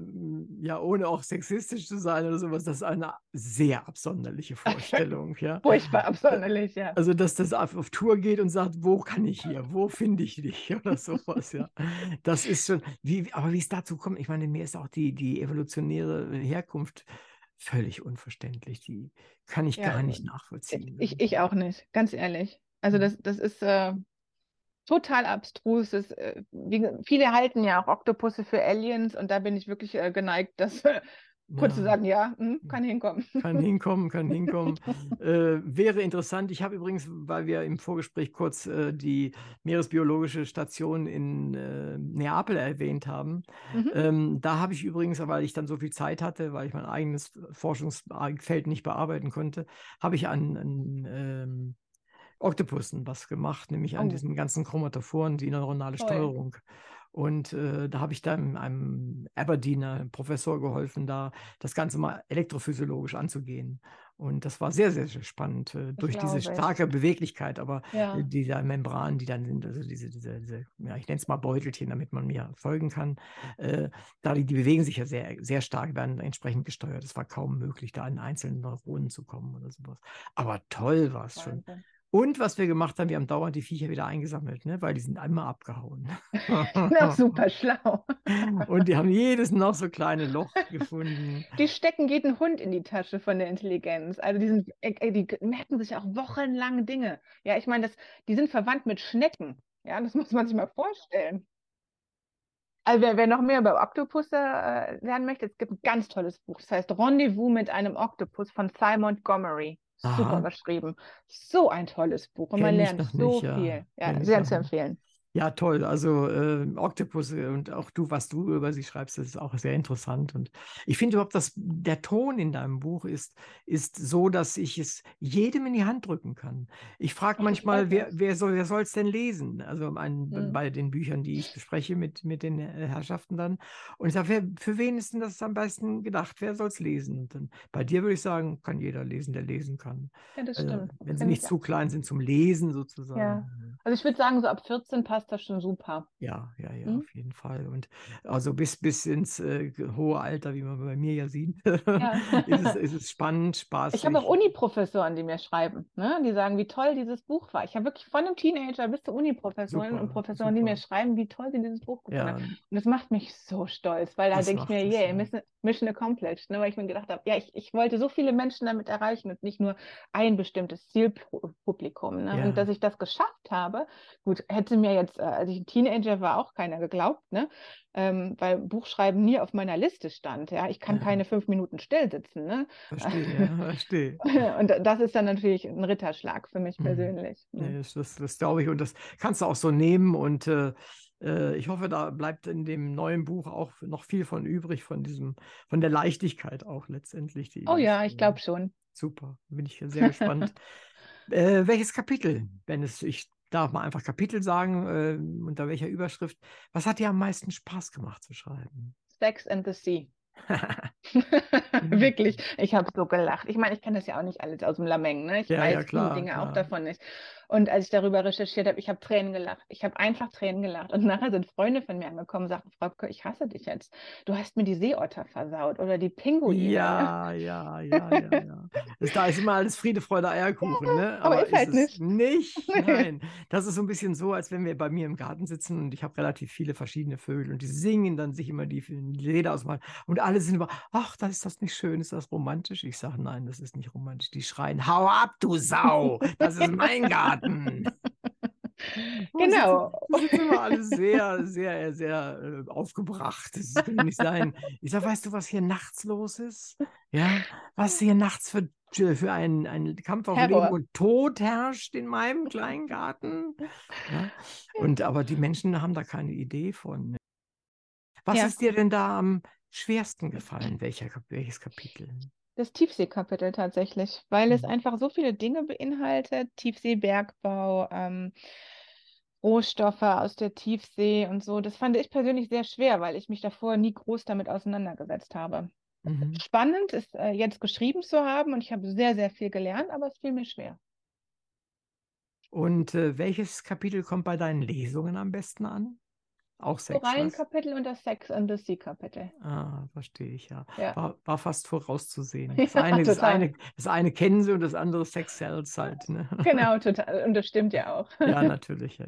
ja, ohne auch sexistisch zu sein oder sowas, das ist eine sehr absonderliche Vorstellung, ja. Furchtbar absonderlich, ja. Also, dass das auf, auf Tour geht und sagt, wo kann ich hier, wo finde ich dich oder sowas, ja. Das ist schon, wie, aber wie es dazu kommt, ich meine, mir ist auch die, die evolutionäre Herkunft völlig unverständlich. Die kann ich Ja, gar nicht nachvollziehen. Ich, ich auch nicht, ganz ehrlich. Also das, das ist äh, total abstrus. Das, äh, wie, viele halten ja auch Oktopusse für Aliens und da bin ich wirklich äh, geneigt, das äh, kurz zu Ja. sagen, ja, hm, kann hinkommen. Kann hinkommen, kann hinkommen. äh, wäre interessant. Ich habe übrigens, weil wir im Vorgespräch kurz äh, die meeresbiologische Station in Neapel erwähnt haben. Mhm. Ähm, da habe ich übrigens, weil ich dann so viel Zeit hatte, weil ich mein eigenes Forschungsfeld nicht bearbeiten konnte, habe ich an, an ähm, Oktopussen was gemacht, nämlich an Oh. diesen ganzen Chromatophoren, die neuronale Toll. Steuerung. Und äh, da habe ich dann einem Aberdener Professor geholfen, da das Ganze mal elektrophysiologisch anzugehen. Und das war sehr, sehr, sehr spannend äh, durch diese glaube ich. starke Beweglichkeit, aber Ja. äh, dieser Membran, die dann sind, also diese, diese, diese ja, ich nenne es mal Beutelchen, damit man mir folgen kann, äh, da die, die bewegen sich ja sehr, sehr stark, werden entsprechend gesteuert. Es war kaum möglich, da an einzelnen Neuronen zu kommen oder sowas. Aber toll war es schon. Und was wir gemacht haben, wir haben dauernd die Viecher wieder eingesammelt, ne? weil die sind einmal abgehauen. Na, super schlau. Und die haben jedes noch so kleine Loch gefunden. Die stecken jeden Hund in die Tasche von der Intelligenz. Also die sind, äh, die merken sich auch wochenlang Dinge. Ja, ich meine, das, die sind verwandt mit Schnecken. Ja, das muss man sich mal vorstellen. Also wer, wer noch mehr über Oktopusse äh, lernen möchte, es gibt ein ganz tolles Buch. Das heißt Rendezvous mit einem Oktopus von Cy Montgomery. Super Aha. geschrieben. So ein tolles Buch. Und man Kenn ich lernt so nicht, ja. viel. Ja, ich sehr zu empfehlen. Ja, toll. Also äh, Oktopusse und auch du, was du über sie schreibst, das ist auch sehr interessant. Und ich finde überhaupt, dass der Ton in deinem Buch ist, ist so, dass ich es jedem in die Hand drücken kann. Ich frage manchmal, wer, wer soll, wer soll es denn lesen? Also ein, Hm. bei den Büchern, die ich bespreche mit, mit den äh, Herrschaften dann. Und ich sage, wer, für wen ist denn das am besten gedacht? Wer soll es lesen? Und dann, bei dir würde ich sagen, kann jeder lesen, der lesen kann. Ja, das Äh, stimmt. wenn sie Finde nicht ich zu klein sind zum Lesen sozusagen. Also ich würde sagen, so ab 14 passt das schon super. Ja, ja, ja, Mhm. auf jeden Fall. Und also bis, bis ins äh, hohe Alter, wie man bei mir ja sieht, Ja. ist, es, ist es spannend, spaßig. Ich habe auch Uniprofessoren, die mir schreiben, ne? Die sagen, wie toll dieses Buch war. Ich habe wirklich von einem Teenager bis zu Uniprofessoren Super, und Professoren, die mir super. schreiben, wie toll sie dieses Buch gefunden Ja, haben. Und das macht mich so stolz, weil da denke ich mir, yeah. Mission, Mission accomplished, ne? Weil ich mir gedacht habe, ja, ich, ich wollte so viele Menschen damit erreichen und nicht nur ein bestimmtes Zielpublikum, ne? Ja. Und dass ich das geschafft habe, gut, hätte mir jetzt, äh, als ich ein Teenager war, auch keiner geglaubt, ne? Ähm, weil Buchschreiben nie auf meiner Liste stand, ja. Ich kann Ja. keine fünf Minuten still sitzen, ne? verstehe, ja, verstehe. Und das ist dann natürlich ein Ritterschlag für mich Mhm. persönlich. Nee, das, das, das glaube ich und das kannst du auch so nehmen und äh, äh, ich hoffe, da bleibt in dem neuen Buch auch noch viel von übrig, von diesem, von der Leichtigkeit auch letztendlich. Oh ja, ich äh, glaube schon. Super, bin ich sehr gespannt. äh, welches Kapitel, wenn es, ich darf mal einfach Kapitel sagen, äh, unter welcher Überschrift, was hat dir am meisten Spaß gemacht zu schreiben? Sex and the Sea. Wirklich, ich habe so gelacht. Ich meine, ich kenne das ja auch nicht alles aus dem Lameng, ne? Ich Ja, weiß ja, klar, viele Dinge klar. auch davon nicht. Und als ich darüber recherchiert habe, ich habe Tränen gelacht. Ich habe einfach Tränen gelacht. Und nachher sind Freunde von mir angekommen und sagten, Frau ich hasse dich jetzt. Du hast mir die Seeotter versaut oder die Pinguine. ne? Ja, ja, ja, ja, ja. Da ist immer alles Friede, Freude, Eierkuchen, ne? aber ist halt es nicht. nicht. Nein. Das ist so ein bisschen so, als wenn wir bei mir im Garten sitzen und ich habe relativ viele verschiedene Vögel und die singen dann sich immer die, Räder ausmalen und alle sind immer, ach, das ist das nicht schön, ist das romantisch? Ich sage, nein, das ist nicht romantisch. Die schreien, hau ab, du Sau, das ist mein Garten. Und Genau. Das ist immer alles sehr, sehr, sehr äh, aufgebracht. Das kann nicht sein. Ich sage, weißt du, was hier nachts los ist? Ja, was hier nachts für für einen, einen Kampf auf Terror. Leben und Tod herrscht in meinem kleinen Garten. Ja? Und aber die Menschen haben da keine Idee von. Was Ja. ist dir denn da am schwersten gefallen? Welcher, welches Kapitel? Das Tiefseekapitel tatsächlich, weil es Mhm. einfach so viele Dinge beinhaltet. Tiefseebergbau, ähm, Rohstoffe aus der Tiefsee und so. Das fand ich persönlich sehr schwer, weil ich mich davor nie groß damit auseinandergesetzt habe. Mhm. Spannend ist äh, jetzt geschrieben zu haben und ich habe sehr, sehr viel gelernt, aber es fiel mir schwer. Und äh, welches Kapitel kommt bei deinen Lesungen am besten an? Auch Sex? Korallenkapitel und das Sex and the Sea Kapitel. Ah, verstehe ich, ja. Ja. War, war fast vorauszusehen. Ja, Das eine, das eine, das eine kennen sie und das andere Sex sells halt. Ne? Genau, total. Und das stimmt ja auch. Ja, natürlich. Ja,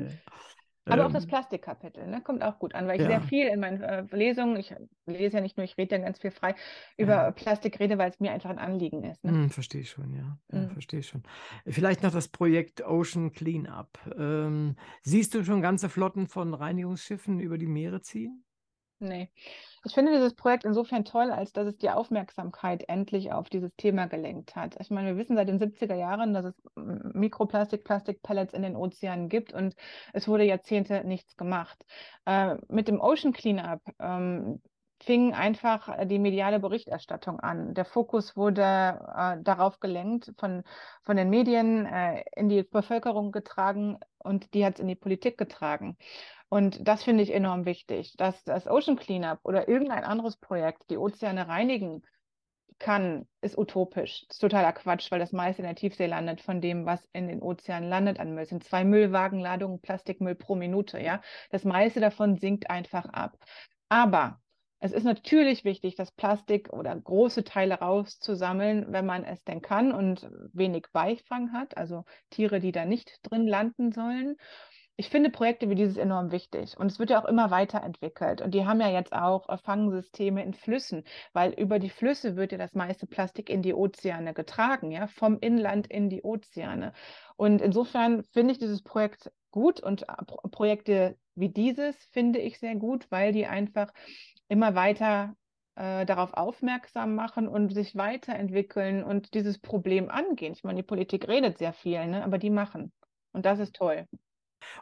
Aber auch das Ähm, Plastikkapitel, ne, kommt auch gut an, weil ich Ja. sehr viel in meinen äh, Lesungen, ich lese ja nicht nur, ich rede ja ganz viel frei, über Ja. Plastik rede, weil es mir einfach ein Anliegen ist. Ne? Hm, verstehe ich schon, ja. ja Mhm. Verstehe ich schon. Vielleicht noch das Projekt Ocean Cleanup. Ähm, siehst du schon ganze Flotten von Reinigungsschiffen über die Meere ziehen? Nee. Ich finde dieses Projekt insofern toll, als dass es die Aufmerksamkeit endlich auf dieses Thema gelenkt hat. Ich meine, wir wissen seit den 70er Jahren, dass es Mikroplastik, Plastikpellets in den Ozeanen gibt und es wurde Jahrzehnte nichts gemacht. Äh, mit dem Ocean Cleanup ähm, fing einfach äh, die mediale Berichterstattung an. Der Fokus wurde äh, darauf gelenkt, von, von den Medien äh, in die Bevölkerung getragen und die hat es in die Politik getragen. Und das finde ich enorm wichtig, dass das Ocean Cleanup oder irgendein anderes Projekt die Ozeane reinigen kann, ist utopisch. Das ist totaler Quatsch, weil das meiste in der Tiefsee landet von dem, was in den Ozeanen landet an Müll. Es sind zwei Müllwagenladungen Plastikmüll pro Minute, ja. Das meiste davon sinkt einfach ab. Aber es ist natürlich wichtig, das Plastik oder große Teile rauszusammeln, wenn man es denn kann und wenig Beifang hat, also Tiere, die da nicht drin landen sollen. Ich finde Projekte wie dieses enorm wichtig und es wird ja auch immer weiterentwickelt und die haben ja jetzt auch äh, Fangsysteme in Flüssen, weil über die Flüsse wird ja das meiste Plastik in die Ozeane getragen, ja, vom Inland in die Ozeane. Und insofern finde ich dieses Projekt gut und äh, Pro Projekte wie dieses finde ich sehr gut, weil die einfach immer weiter äh, darauf aufmerksam machen und sich weiterentwickeln und dieses Problem angehen. Ich meine, die Politik redet sehr viel, ne, aber die machen. Und das ist toll.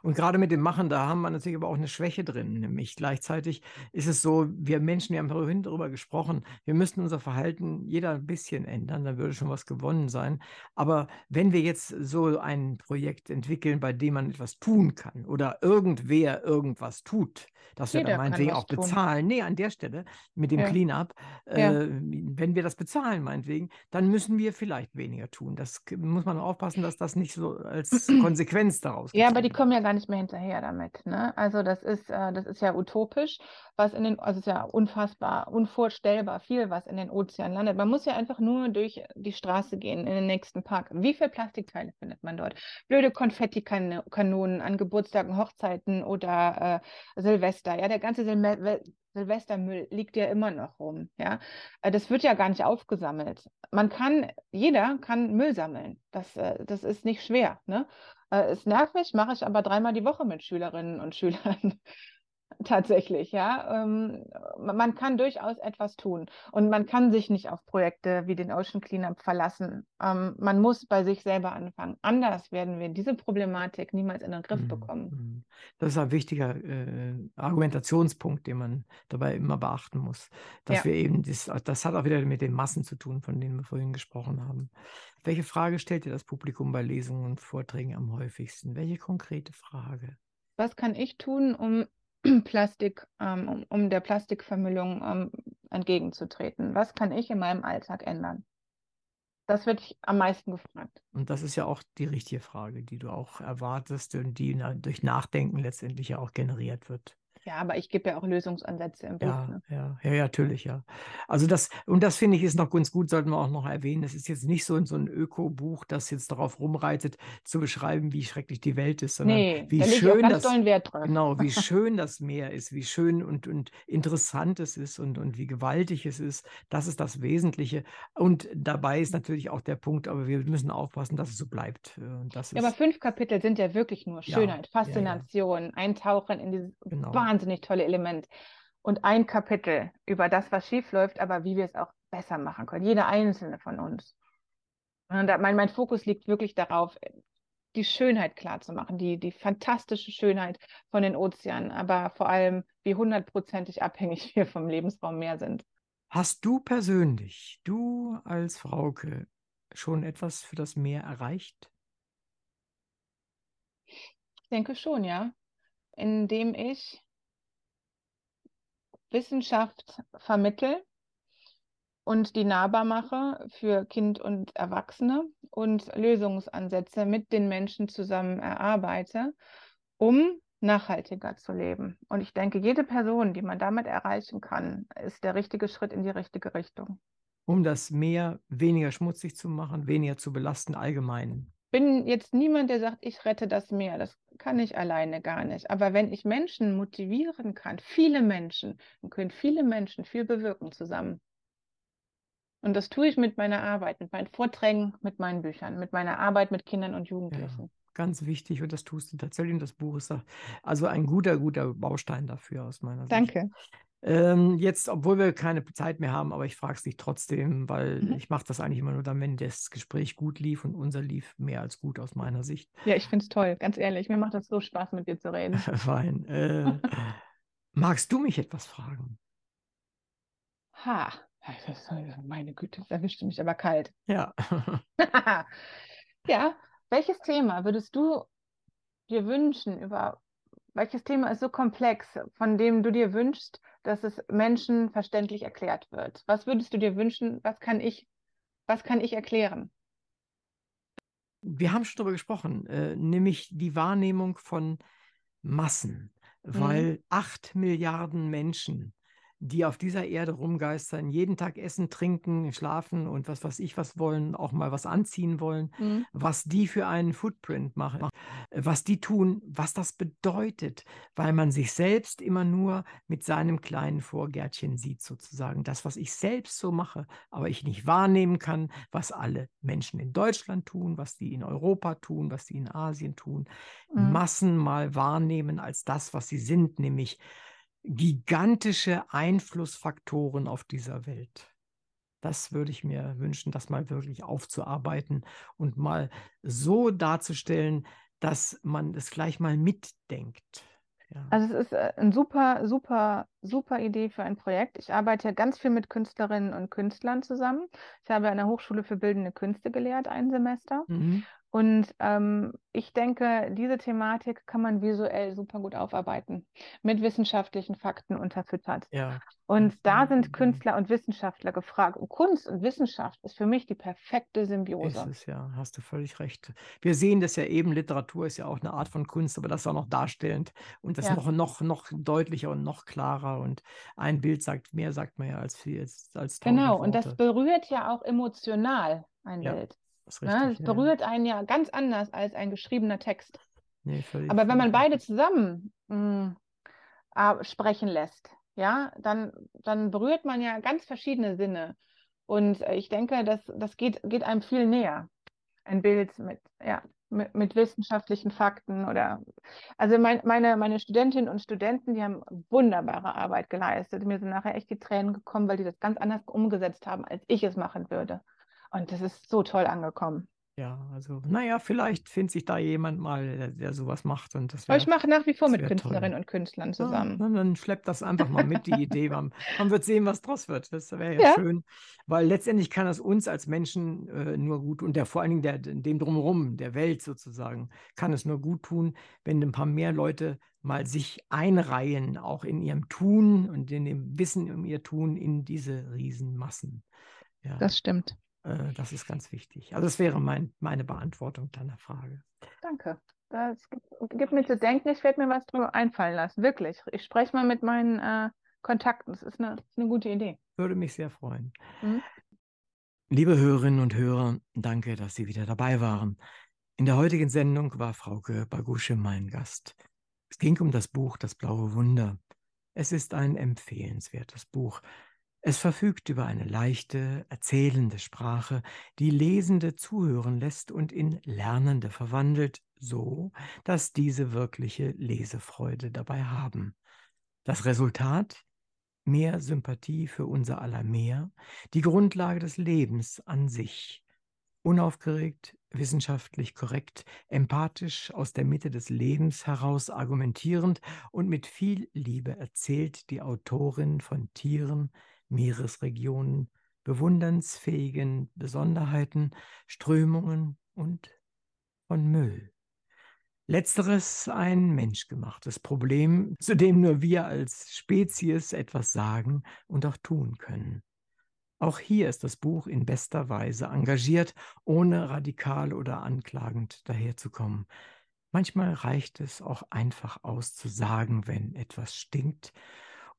Und gerade mit dem Machen, da haben wir natürlich aber auch eine Schwäche drin. Nämlich gleichzeitig ist es so, wir Menschen, wir haben vorhin darüber gesprochen, wir müssten unser Verhalten jeder ein bisschen ändern, dann würde schon was gewonnen sein. Aber wenn wir jetzt so ein Projekt entwickeln, bei dem man etwas tun kann oder irgendwer irgendwas tut, dass wir dann meinetwegen auch tun. bezahlen. Nee, an der Stelle mit dem Ja. Cleanup, Ja. äh, wenn wir das bezahlen, meinetwegen, dann müssen wir vielleicht weniger tun. Das muss man aufpassen, dass das nicht so als Konsequenz daraus Ja, aber die gezogen kommen ja gar nicht mehr hinterher damit, ne? Also das ist, äh, das ist ja utopisch, was in den, also es ist ja unfassbar, unvorstellbar viel, was in den Ozeanen landet. Man muss ja einfach nur durch die Straße gehen, in den nächsten Park. Wie viele Plastikteile findet man dort? Blöde Konfettikanonen an Geburtstagen, Hochzeiten oder äh, Silvester. Ja, der ganze Silme Silvestermüll liegt ja immer noch rum, ja. Äh, Das wird ja gar nicht aufgesammelt. Man kann, jeder kann Müll sammeln. Das, äh, das ist nicht schwer, ne? Äh, Ist nervig, mache ich aber dreimal die Woche mit Schülerinnen und Schülern. Tatsächlich, ja. Ähm, man kann durchaus etwas tun und man kann sich nicht auf Projekte wie den Ocean Cleanup verlassen. Ähm, man muss bei sich selber anfangen. Anders werden wir diese Problematik niemals in den Griff Mhm, bekommen. mhm. Das ist ein wichtiger äh, Argumentationspunkt, den man dabei immer beachten muss. Dass Ja. wir eben, das, das hat auch wieder mit den Massen zu tun, von denen wir vorhin gesprochen haben. Welche Frage stellt dir das Publikum bei Lesungen und Vorträgen am häufigsten? Welche konkrete Frage? Was kann ich tun, um Plastik, ähm, um, um der Plastikvermüllung ähm, entgegenzutreten? Was kann ich in meinem Alltag ändern? Das wird am meisten gefragt. Und das ist ja auch die richtige Frage, die du auch erwartest und die durch Nachdenken letztendlich ja auch generiert wird. Ja, aber ich gebe ja auch Lösungsansätze im Buch. Ja, Ne? ja, ja, ja, natürlich, ja. Also das, und das finde ich ist noch ganz gut, sollten wir auch noch erwähnen. Es ist jetzt nicht so, so ein Öko-Buch, das jetzt darauf rumreitet, zu beschreiben, wie schrecklich die Welt ist, sondern Nee, wie da schön ganz das, Wert drauf. genau, wie schön das Meer ist, wie schön und, und interessant es ist und, und wie gewaltig es ist. Das ist das Wesentliche. Und dabei ist natürlich auch der Punkt, aber wir müssen aufpassen, dass es so bleibt. Und das Ja, aber ist, fünf Kapitel sind ja wirklich nur Schönheit, ja, ja. Faszination, Eintauchen in dieses Genau. Wahnsinnig tolle Element. Und ein Kapitel über das, was schief läuft, aber wie wir es auch besser machen können. Jeder einzelne von uns. mein, mein Fokus liegt wirklich darauf, die Schönheit klarzumachen, die, die fantastische Schönheit von den Ozeanen, aber vor allem, wie hundertprozentig abhängig wir vom Lebensraum Meer sind. Hast du persönlich, du als Frauke, schon etwas für das Meer erreicht? Ich denke schon, ja. Indem ich Wissenschaft vermittel und die nahbar mache für Kind und Erwachsene und Lösungsansätze mit den Menschen zusammen erarbeite, um nachhaltiger zu leben. Und ich denke, jede Person, die man damit erreichen kann, ist der richtige Schritt in die richtige Richtung. Um das Meer weniger schmutzig zu machen, weniger zu belasten allgemein. Bin jetzt niemand, der sagt, ich rette das Meer. Das kann ich alleine gar nicht. Aber wenn ich Menschen motivieren kann, viele Menschen, dann können viele Menschen viel bewirken zusammen. Und das tue ich mit meiner Arbeit, mit meinen Vorträgen, mit meinen Büchern, mit meiner Arbeit mit Kindern und Jugendlichen. Ja ganz wichtig und das tust du tatsächlich. Und das Buch ist also ein guter, guter Baustein dafür aus meiner Sicht. Danke. Ähm, jetzt, obwohl wir keine Zeit mehr haben, aber ich frage es dich trotzdem, weil mhm. ich mache das eigentlich immer nur dann, wenn das Gespräch gut lief und unser lief mehr als gut aus meiner Sicht. Ja, ich finde es toll, ganz ehrlich. Mir macht das so Spaß, mit dir zu reden. Fein. Äh, magst du mich etwas fragen? Ha, meine Güte, das erwischte mich aber kalt. Ja. ja, welches Thema würdest du dir wünschen, über welches Thema ist so komplex, von dem du dir wünschst, dass es Menschen verständlich erklärt wird? Was würdest du dir wünschen, was kann ich, was kann ich erklären? Wir haben schon darüber gesprochen, äh, nämlich die Wahrnehmung von Massen, mhm. weil acht Milliarden Menschen die auf dieser Erde rumgeistern, jeden Tag essen, trinken, schlafen und was weiß ich was wollen, auch mal was anziehen wollen, mhm. was die für einen Footprint machen, was die tun, was das bedeutet, weil man sich selbst immer nur mit seinem kleinen Vorgärtchen sieht, sozusagen. Das, was ich selbst so mache, aber ich nicht wahrnehmen kann, was alle Menschen in Deutschland tun, was die in Europa tun, was die in Asien tun, mhm. Massen mal wahrnehmen als das, was sie sind, nämlich gigantische Einflussfaktoren auf dieser Welt. Das würde ich mir wünschen, das mal wirklich aufzuarbeiten und mal so darzustellen, dass man es gleich mal mitdenkt. Ja. Also es ist äh, eine super, super, super Idee für ein Projekt. Ich arbeite ganz viel mit Künstlerinnen und Künstlern zusammen. Ich habe an der Hochschule für Bildende Künste gelehrt, ein Semester. Mhm. Und ähm, ich denke, diese Thematik kann man visuell super gut aufarbeiten, mit wissenschaftlichen Fakten unterfüttert. Ja. Und da sind Künstler und Wissenschaftler gefragt. Und Kunst und Wissenschaft ist für mich die perfekte Symbiose. Ist es ja, hast du völlig recht. Wir sehen das ja eben, Literatur ist ja auch eine Art von Kunst, aber das ist auch noch darstellend und das ja. noch, noch, noch deutlicher und noch klarer. Und ein Bild sagt mehr, sagt man ja, als viel, als, als Genau, Worte. und das berührt ja auch emotional ein ja. Bild. Das, richtig, ja, das berührt einen ja ganz anders als ein geschriebener Text. Nee, völlig, Aber wenn man beide zusammen mh, hm, sprechen lässt, ja, dann, dann berührt man ja ganz verschiedene Sinne. Und äh, ich denke, das, das geht, geht einem viel näher. Ein Bild mit, ja, mit, mit wissenschaftlichen Fakten oder also mein, meine, meine Studentinnen und Studenten, die haben wunderbare Arbeit geleistet. Mir sind nachher echt die Tränen gekommen, weil die das ganz anders umgesetzt haben, als ich es machen würde. Und das ist so toll angekommen. Ja, also, naja, vielleicht findet sich da jemand mal, der, der sowas macht. Und das wär, Aber ich mache nach wie vor mit Künstlerinnen toll. und Künstlern zusammen. Ja, dann schleppt das einfach mal mit, die Idee. Man, man wird sehen, was draus wird. Das wäre ja, ja, schön. Weil letztendlich kann das uns als Menschen äh, nur gut und der vor allen Dingen der, dem drumherum, der Welt sozusagen, kann es nur gut tun, wenn ein paar mehr Leute mal sich einreihen, auch in ihrem Tun und in dem Wissen um ihr Tun in diese Riesenmassen. Ja. Das stimmt. Äh, das ist ganz wichtig. Also das wäre mein, meine Beantwortung deiner Frage. Danke. Das gibt, mir zu denken, ich werde mir was drüber einfallen lassen. Wirklich. Ich spreche mal mit meinen äh, Kontakten. Das ist eine, ist eine, gute Idee. Würde mich sehr freuen. Mhm. Liebe Hörerinnen und Hörer, danke, dass Sie wieder dabei waren. In der heutigen Sendung war Frauke Bagusche mein Gast. Es ging um das Buch Das blaue Wunder. Es ist ein empfehlenswertes Buch. Es verfügt über eine leichte, erzählende Sprache, die Lesende zuhören lässt und in Lernende verwandelt, so dass diese wirkliche Lesefreude dabei haben. Das Resultat? Mehr Sympathie für unser aller Meer, die Grundlage des Lebens an sich. Unaufgeregt, wissenschaftlich korrekt, empathisch aus der Mitte des Lebens heraus argumentierend und mit viel Liebe erzählt die Autorin von Tieren, Meeresregionen, bewundernsfähigen Besonderheiten, Strömungen und von Müll. Letzteres ein menschgemachtes Problem, zu dem nur wir als Spezies etwas sagen und auch tun können. Auch hier ist das Buch in bester Weise engagiert, ohne radikal oder anklagend daherzukommen. Manchmal reicht es auch einfach aus zu sagen, wenn etwas stinkt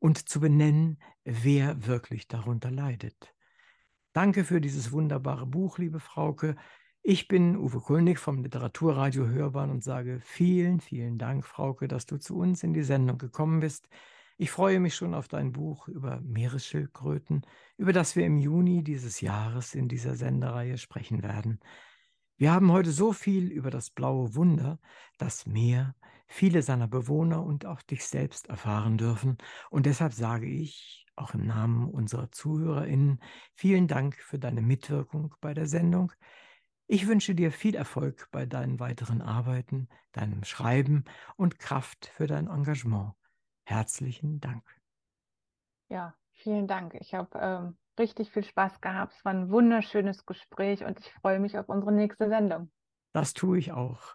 und zu benennen, wer wirklich darunter leidet. Danke für dieses wunderbare Buch, liebe Frauke. Ich bin Uwe Kulnig vom Literaturradio Hörbahn und sage vielen, vielen Dank, Frauke, dass du zu uns in die Sendung gekommen bist. Ich freue mich schon auf dein Buch über Meeresschildkröten, über das wir im Juni dieses Jahres in dieser Sendereihe sprechen werden. Wir haben heute so viel über das blaue Wunder, das Meer, viele seiner Bewohner und auch dich selbst erfahren dürfen. Und deshalb sage ich, auch im Namen unserer Zuhörerinnen, vielen Dank für deine Mitwirkung bei der Sendung. Ich wünsche dir viel Erfolg bei deinen weiteren Arbeiten, deinem Schreiben und Kraft für dein Engagement. Herzlichen Dank. Ja, vielen Dank. Ich habe ähm, richtig viel Spaß gehabt. Es war ein wunderschönes Gespräch und ich freue mich auf unsere nächste Sendung. Das tue ich auch.